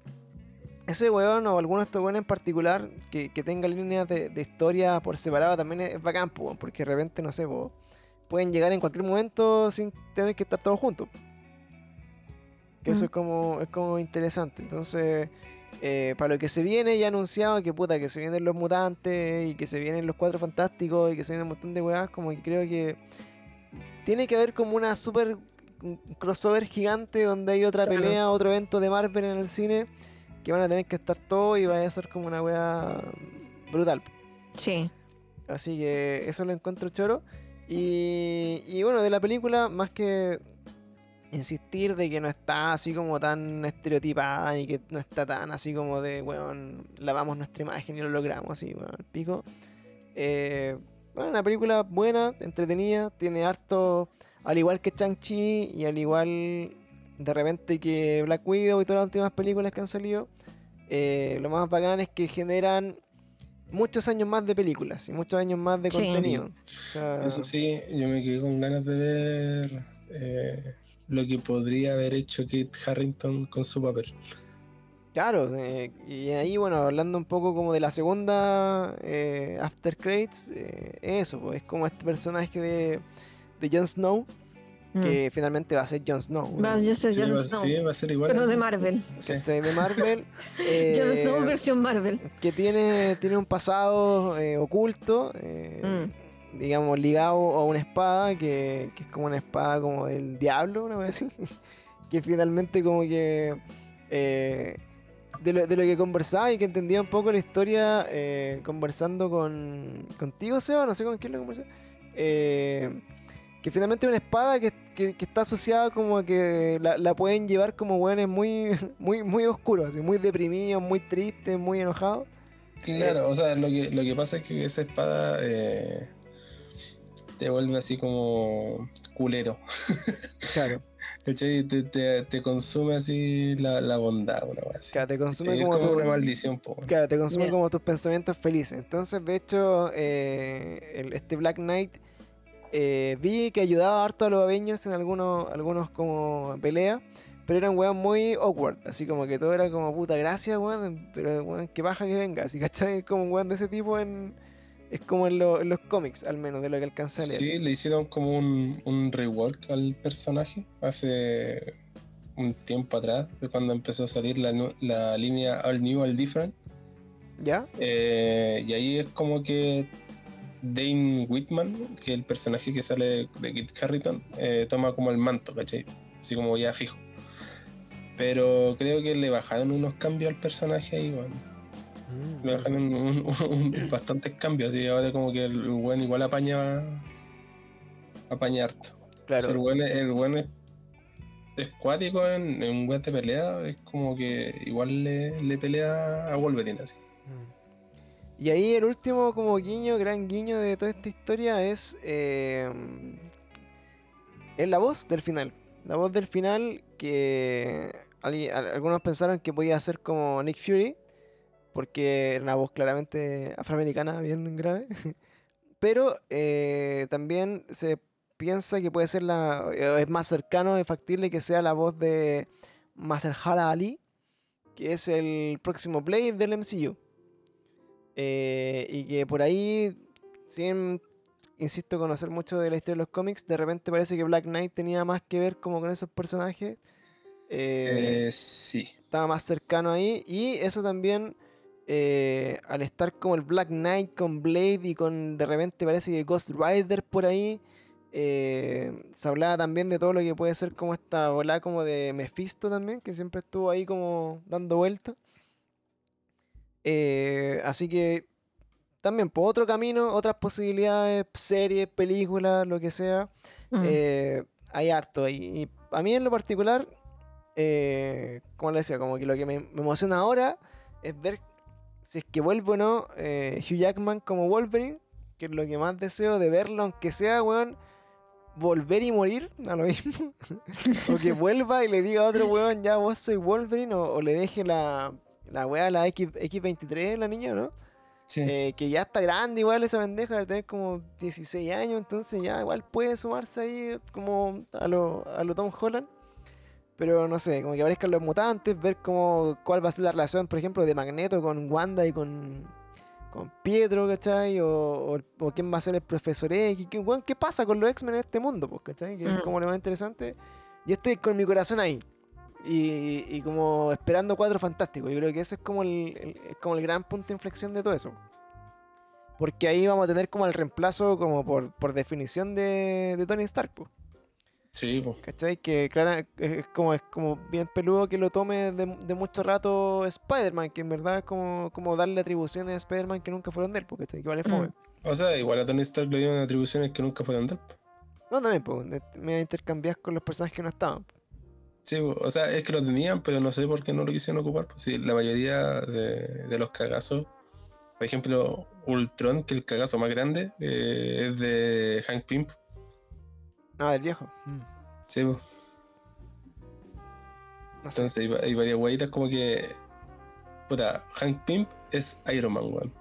ese weón o alguno de estos weones en particular que, que tenga líneas de, de historia por separado también es, es bacán, po, porque de repente, no sé, po, pueden llegar en cualquier momento sin tener que estar todos juntos. Que eso Mm. es como, es como interesante. Entonces, eh, para lo que se viene, ya anunciado que puta, que se vienen los mutantes y que se vienen los cuatro fantásticos y que se vienen un montón de weas, como que creo que tiene que haber como una super crossover gigante donde hay otra Claro. pelea, otro evento de Marvel en el cine, que van a tener que estar todos y va a ser como una wea brutal. Sí. Así que eso lo encuentro choro. Y, bueno, de la película, más que insistir de que no está así como tan estereotipada y que no está tan así como de, weón, lavamos nuestra imagen y lo logramos, así, weón, pico. Eh, bueno, una película buena, entretenida, tiene harto, al igual que Chang-Chi y al igual de repente que Black Widow y todas las últimas películas que han salido, eh, lo más bacán es que generan muchos años más de películas y muchos años más de Sí. contenido. O sea, Eso sí, yo me quedé con ganas de ver eh, lo que podría haber hecho Kit Harrington con su papel. Claro, eh, y ahí, bueno, hablando un poco como de la segunda eh, After Credits, eh, eso, pues, es como este personaje de, de Jon Snow, Mm. que finalmente va a ser Jon Snow. Va, yo sé, Sí, Jon va, Snow, sí, va a ser igual. pero de Marvel. Sí. ¿cachai? De Marvel. eh, Jon Snow versión Marvel. que tiene, tiene un pasado eh, oculto, eh, Mm. digamos, ligado a una espada, que, que es como una espada como del diablo, una vez así, que finalmente como que... eh, de, lo, de lo que conversaba y que entendía un poco la historia eh, conversando con contigo, Seba, no sé con quién lo conversé, eh, que finalmente es una espada que, que- que está asociada como a que la, la pueden llevar como weones muy, muy, muy oscuros, así, muy deprimidos, muy tristes, muy enojados. Claro, o sea, lo que, lo que pasa es que esa espada eh, te vuelve así como culero. Claro. Te, te, te consume así la, la bondad, una vez así. Claro, te consume es como, como tu- una maldición, po. Claro, te consume como tus pensamientos felices. Entonces, de hecho, eh, el- este Black Knight eh, vi que ayudaba harto a los Avengers en algunos, algunos como peleas, pero era un weón muy awkward, así como que todo era como puta gracias, weón, pero weón, que baja que venga, así, ¿cachai? Como un weón de ese tipo en, es como en, lo- en los cómics, al menos, de lo que alcanza a leer. Sí, le hicieron como un, un rework al personaje hace un tiempo atrás, cuando empezó a salir la, la línea All New, All Different. ¿Ya? Eh, y ahí es como que Dane Whitman, que es el personaje que sale de, Kit Harrington, eh, toma como el manto, ¿cachai? Así como ya fijo. Pero creo que le bajaron unos cambios al personaje ahí, bueno. Mm, Le bajaron un- un- un- bastantes cambios, así ahora como que el buen igual apaña apaña harto. Claro. O sea, el buen, es- el buen es, es cuático en, en web de pelea, es como que igual le, le pelea a Wolverine así. Y ahí el último como guiño, gran guiño de toda esta historia es, eh, es la voz del final. La voz del final que algunos pensaron que podía ser como Nick Fury, porque era una voz claramente afroamericana, bien grave. Pero eh, también se piensa que puede ser la. eh, es más cercano, es factible que sea la voz de Mahershala Ali, que es el próximo Blade del MCU. Eh, y que por ahí, sin, insisto, conocer mucho de la historia de los cómics, de repente parece que Black Knight tenía más que ver como con esos personajes. Eh, Eh, sí. estaba más cercano ahí. Y eso también, eh, al estar como el Black Knight con Blade y con de repente parece que Ghost Rider por ahí, se hablaba también de todo lo que puede ser como esta ola como de Mephisto también, que siempre estuvo ahí como dando vueltas. Eh, así que también por otro camino, otras posibilidades, series, películas, lo que sea. Mm. Eh, hay harto. Y a mí en lo particular, eh, como le decía, como que lo que me, me emociona ahora es ver si es que vuelve o no eh, Hugh Jackman como Wolverine, que es lo que más deseo de verlo, aunque sea, weón, volver y morir, a lo mismo. o que vuelva y le diga a otro weón, ya vos soy Wolverine, o, o le deje la, la weá, la X, X23, la niña, ¿no? Sí. Eh, que ya está grande igual esa pendeja, de tener como 16 años, entonces ya igual puede sumarse ahí como a lo, a lo Tom Holland. Pero no sé, como que aparezcan los mutantes, ver cómo, cuál va a ser la relación, por ejemplo, de Magneto con Wanda y con, con Pietro, ¿cachai? O, o- o quién va a ser el profesor X, ¿qué, ¿qué pasa con los X-Men en este mundo, pues, ¿cachai? Que es Mm. como lo más interesante. Yo estoy con mi corazón ahí. Y, y como esperando cuatro fantásticos. Yo creo que ese es como el, el- es como el gran punto de inflexión de todo eso. Porque ahí vamos a tener como el reemplazo, como por, por definición de, de Tony Stark, po, Sí, po. ¿cachai? Que claro, es como, es como bien peludo que lo tome de, de mucho rato Spider-Man, que en verdad es como, como darle atribuciones a Spider-Man que nunca fueron de él, porque que igual es Mm. fome. O sea, igual a Tony Stark le dieron atribuciones que nunca fueron de él. po. No, también, pues, me intercambias con los personajes que no estaban. po. Sí, o sea, es que lo tenían, pero no sé por qué no lo quisieron ocupar. Pues sí, la mayoría de, de los cagazos, por ejemplo, Ultron, que es el cagazo más grande, eh, es de Hank Pym. Ah, del viejo. Mm. Sí. No sé. entonces hay varias guaitas como que. Puta, Hank Pym es Iron Man, weón.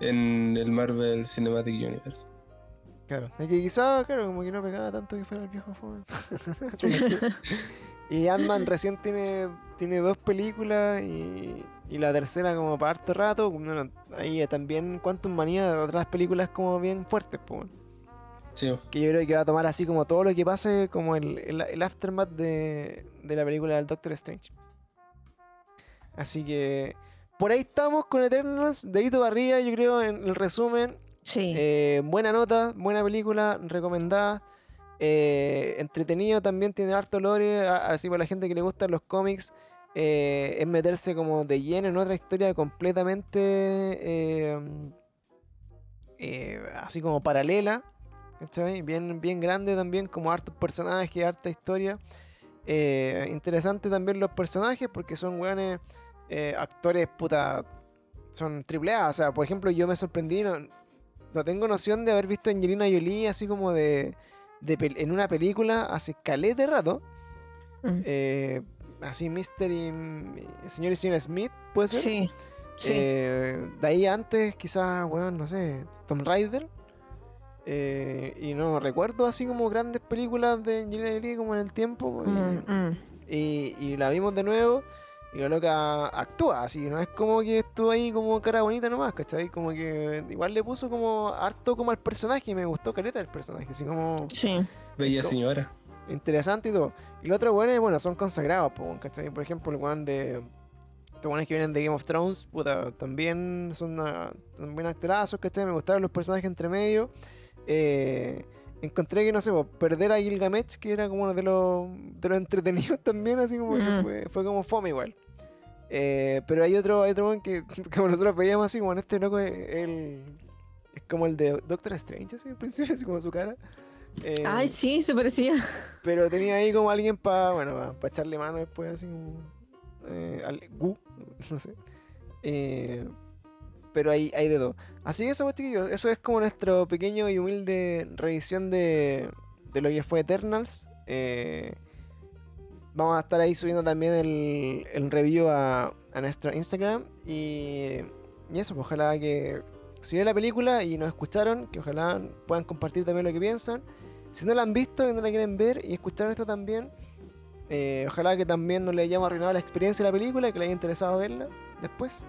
En el Marvel Cinematic Universe. Claro, es que quizá, claro, como que no pegaba tanto que fuera el viejo fome. y Ant-Man recién tiene, tiene dos películas y, y la tercera como para harto rato. Bueno, ahí también Quantum Manía, otras películas como bien fuertes, pues. Sí. Que yo creo que va a tomar así como todo lo que pase como el, el, el aftermath de, de la película del Doctor Strange. Así que por ahí estamos con Eternals, Dedito Barriga, yo creo, en el resumen. Eh, buena nota, buena película, recomendada. eh, entretenido también, tiene harto lore. Así para la gente que le gustan los cómics, eh, es meterse como de lleno en otra historia completamente eh, así como paralela. ¿cachai? Bien, bien grande también, como hartos personajes, harta historia. Interesante también los personajes porque son weones, actores puta. Son triple A. O sea, por ejemplo, yo me sorprendí. No tengo noción de haber visto a Angelina Jolie así como de, de en una película hace caleta de rato. Mm. eh, así, Mr. y y señor y señora Smith, puede ser. Sí. Sí. Eh, de ahí antes, quizás, weón, no sé, Tom Raider. Eh, y no recuerdo así como grandes películas de Angelina Jolie como en el tiempo. y- Mm, mm. y, y la vimos de nuevo y la loca actúa, así, no es como que estuvo ahí como cara bonita nomás, ¿cachai? Como que igual le puso como harto como al personaje y me gustó caleta el personaje, así como Sí. Bella señora. interesante y todo. Y los otros weones, bueno, son consagrados, ¿cachai? Por ejemplo, el weón de... Los weones que vienen de Game of Thrones, puta, también son una, también actorazos, ¿cachai? Me gustaron los personajes entre medio. Eh, encontré que, no sé, perder a Gilgamesh, que era como uno de los, de los entretenidos también, así como que Mm. fue, fue como fome igual. Eh, pero hay otro, hay otro que como nosotros veíamos así, como en este loco, el, es como el de Doctor Strange, así al principio, así como su cara. Eh, Ay, sí, se parecía. Pero tenía ahí como alguien para, bueno, para echarle mano después, así como. Eh, al Gu, no sé. Eh, pero hay, hay de todo. Así que eso, pues, chiquillos, eso es como nuestro pequeño y humilde revisión de, de lo que fue Eternals. Eh, vamos a estar ahí subiendo también el, el review a, a nuestro Instagram. Y, y eso, pues, ojalá que si vieron la película y nos escucharon, que ojalá puedan compartir también lo que piensan. Si no la han visto y no la quieren ver y escucharon esto también, eh, ojalá que también no le hayamos arruinado la experiencia de la película, que le haya interesado verla después.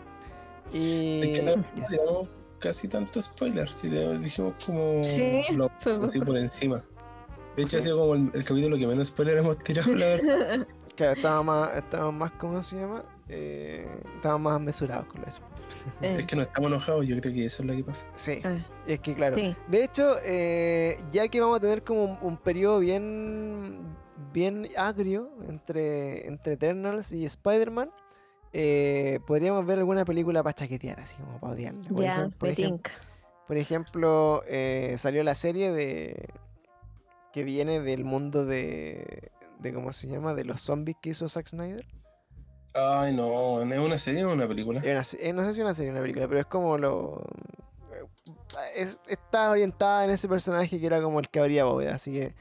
Y, Es que no casi tanto spoiler, si dijimos como Sí, lo así por encima. De hecho, Sí. ha sido como el, el capítulo que menos spoiler hemos tirado, la verdad. Claro, estaba más, estaba más, ¿cómo se llama? Eh, estábamos más mesurados con eso. Es que no estamos enojados, yo creo que eso es lo que pasa. Sí, Eh, es que claro. sí. De hecho, eh, ya que vamos a tener como un, un periodo bien, bien agrio entre, entre Eternals y Spider-Man, eh, podríamos ver alguna película para chaquetear, así como para odiarla. Por, ejem- ejemplo, eh, salió la serie de que viene del mundo de, de ¿cómo se llama? De los zombies que hizo Zack Snyder. Ay, no, ¿es una serie o una película? Es una eh, no sé si es una serie o una película, pero es como lo. eh, es- está orientada en ese personaje que era como el que abría bóveda, así que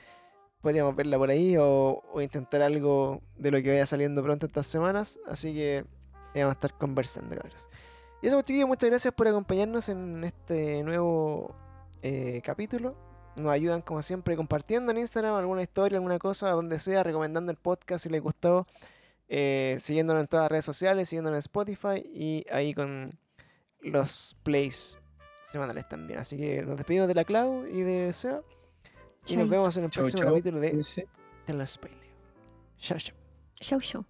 podríamos verla por ahí o, o intentar algo de lo que vaya saliendo pronto estas semanas. Así que eh, vamos a estar conversando, cabros. Y eso, pues, chiquillos, muchas gracias por acompañarnos en este nuevo eh, capítulo. Nos ayudan, como siempre, compartiendo en Instagram alguna historia, alguna cosa, donde sea, recomendando el podcast si les gustó eh, siguiéndonos en todas las redes sociales, siguiéndonos en Spotify y ahí con los plays semanales también. Así que nos despedimos de la Clau y de Seba. Y nos vemos en el Chau, próximo chau. capítulo de Sí. The Lost Paleo. Chao, chao. Chau, chau.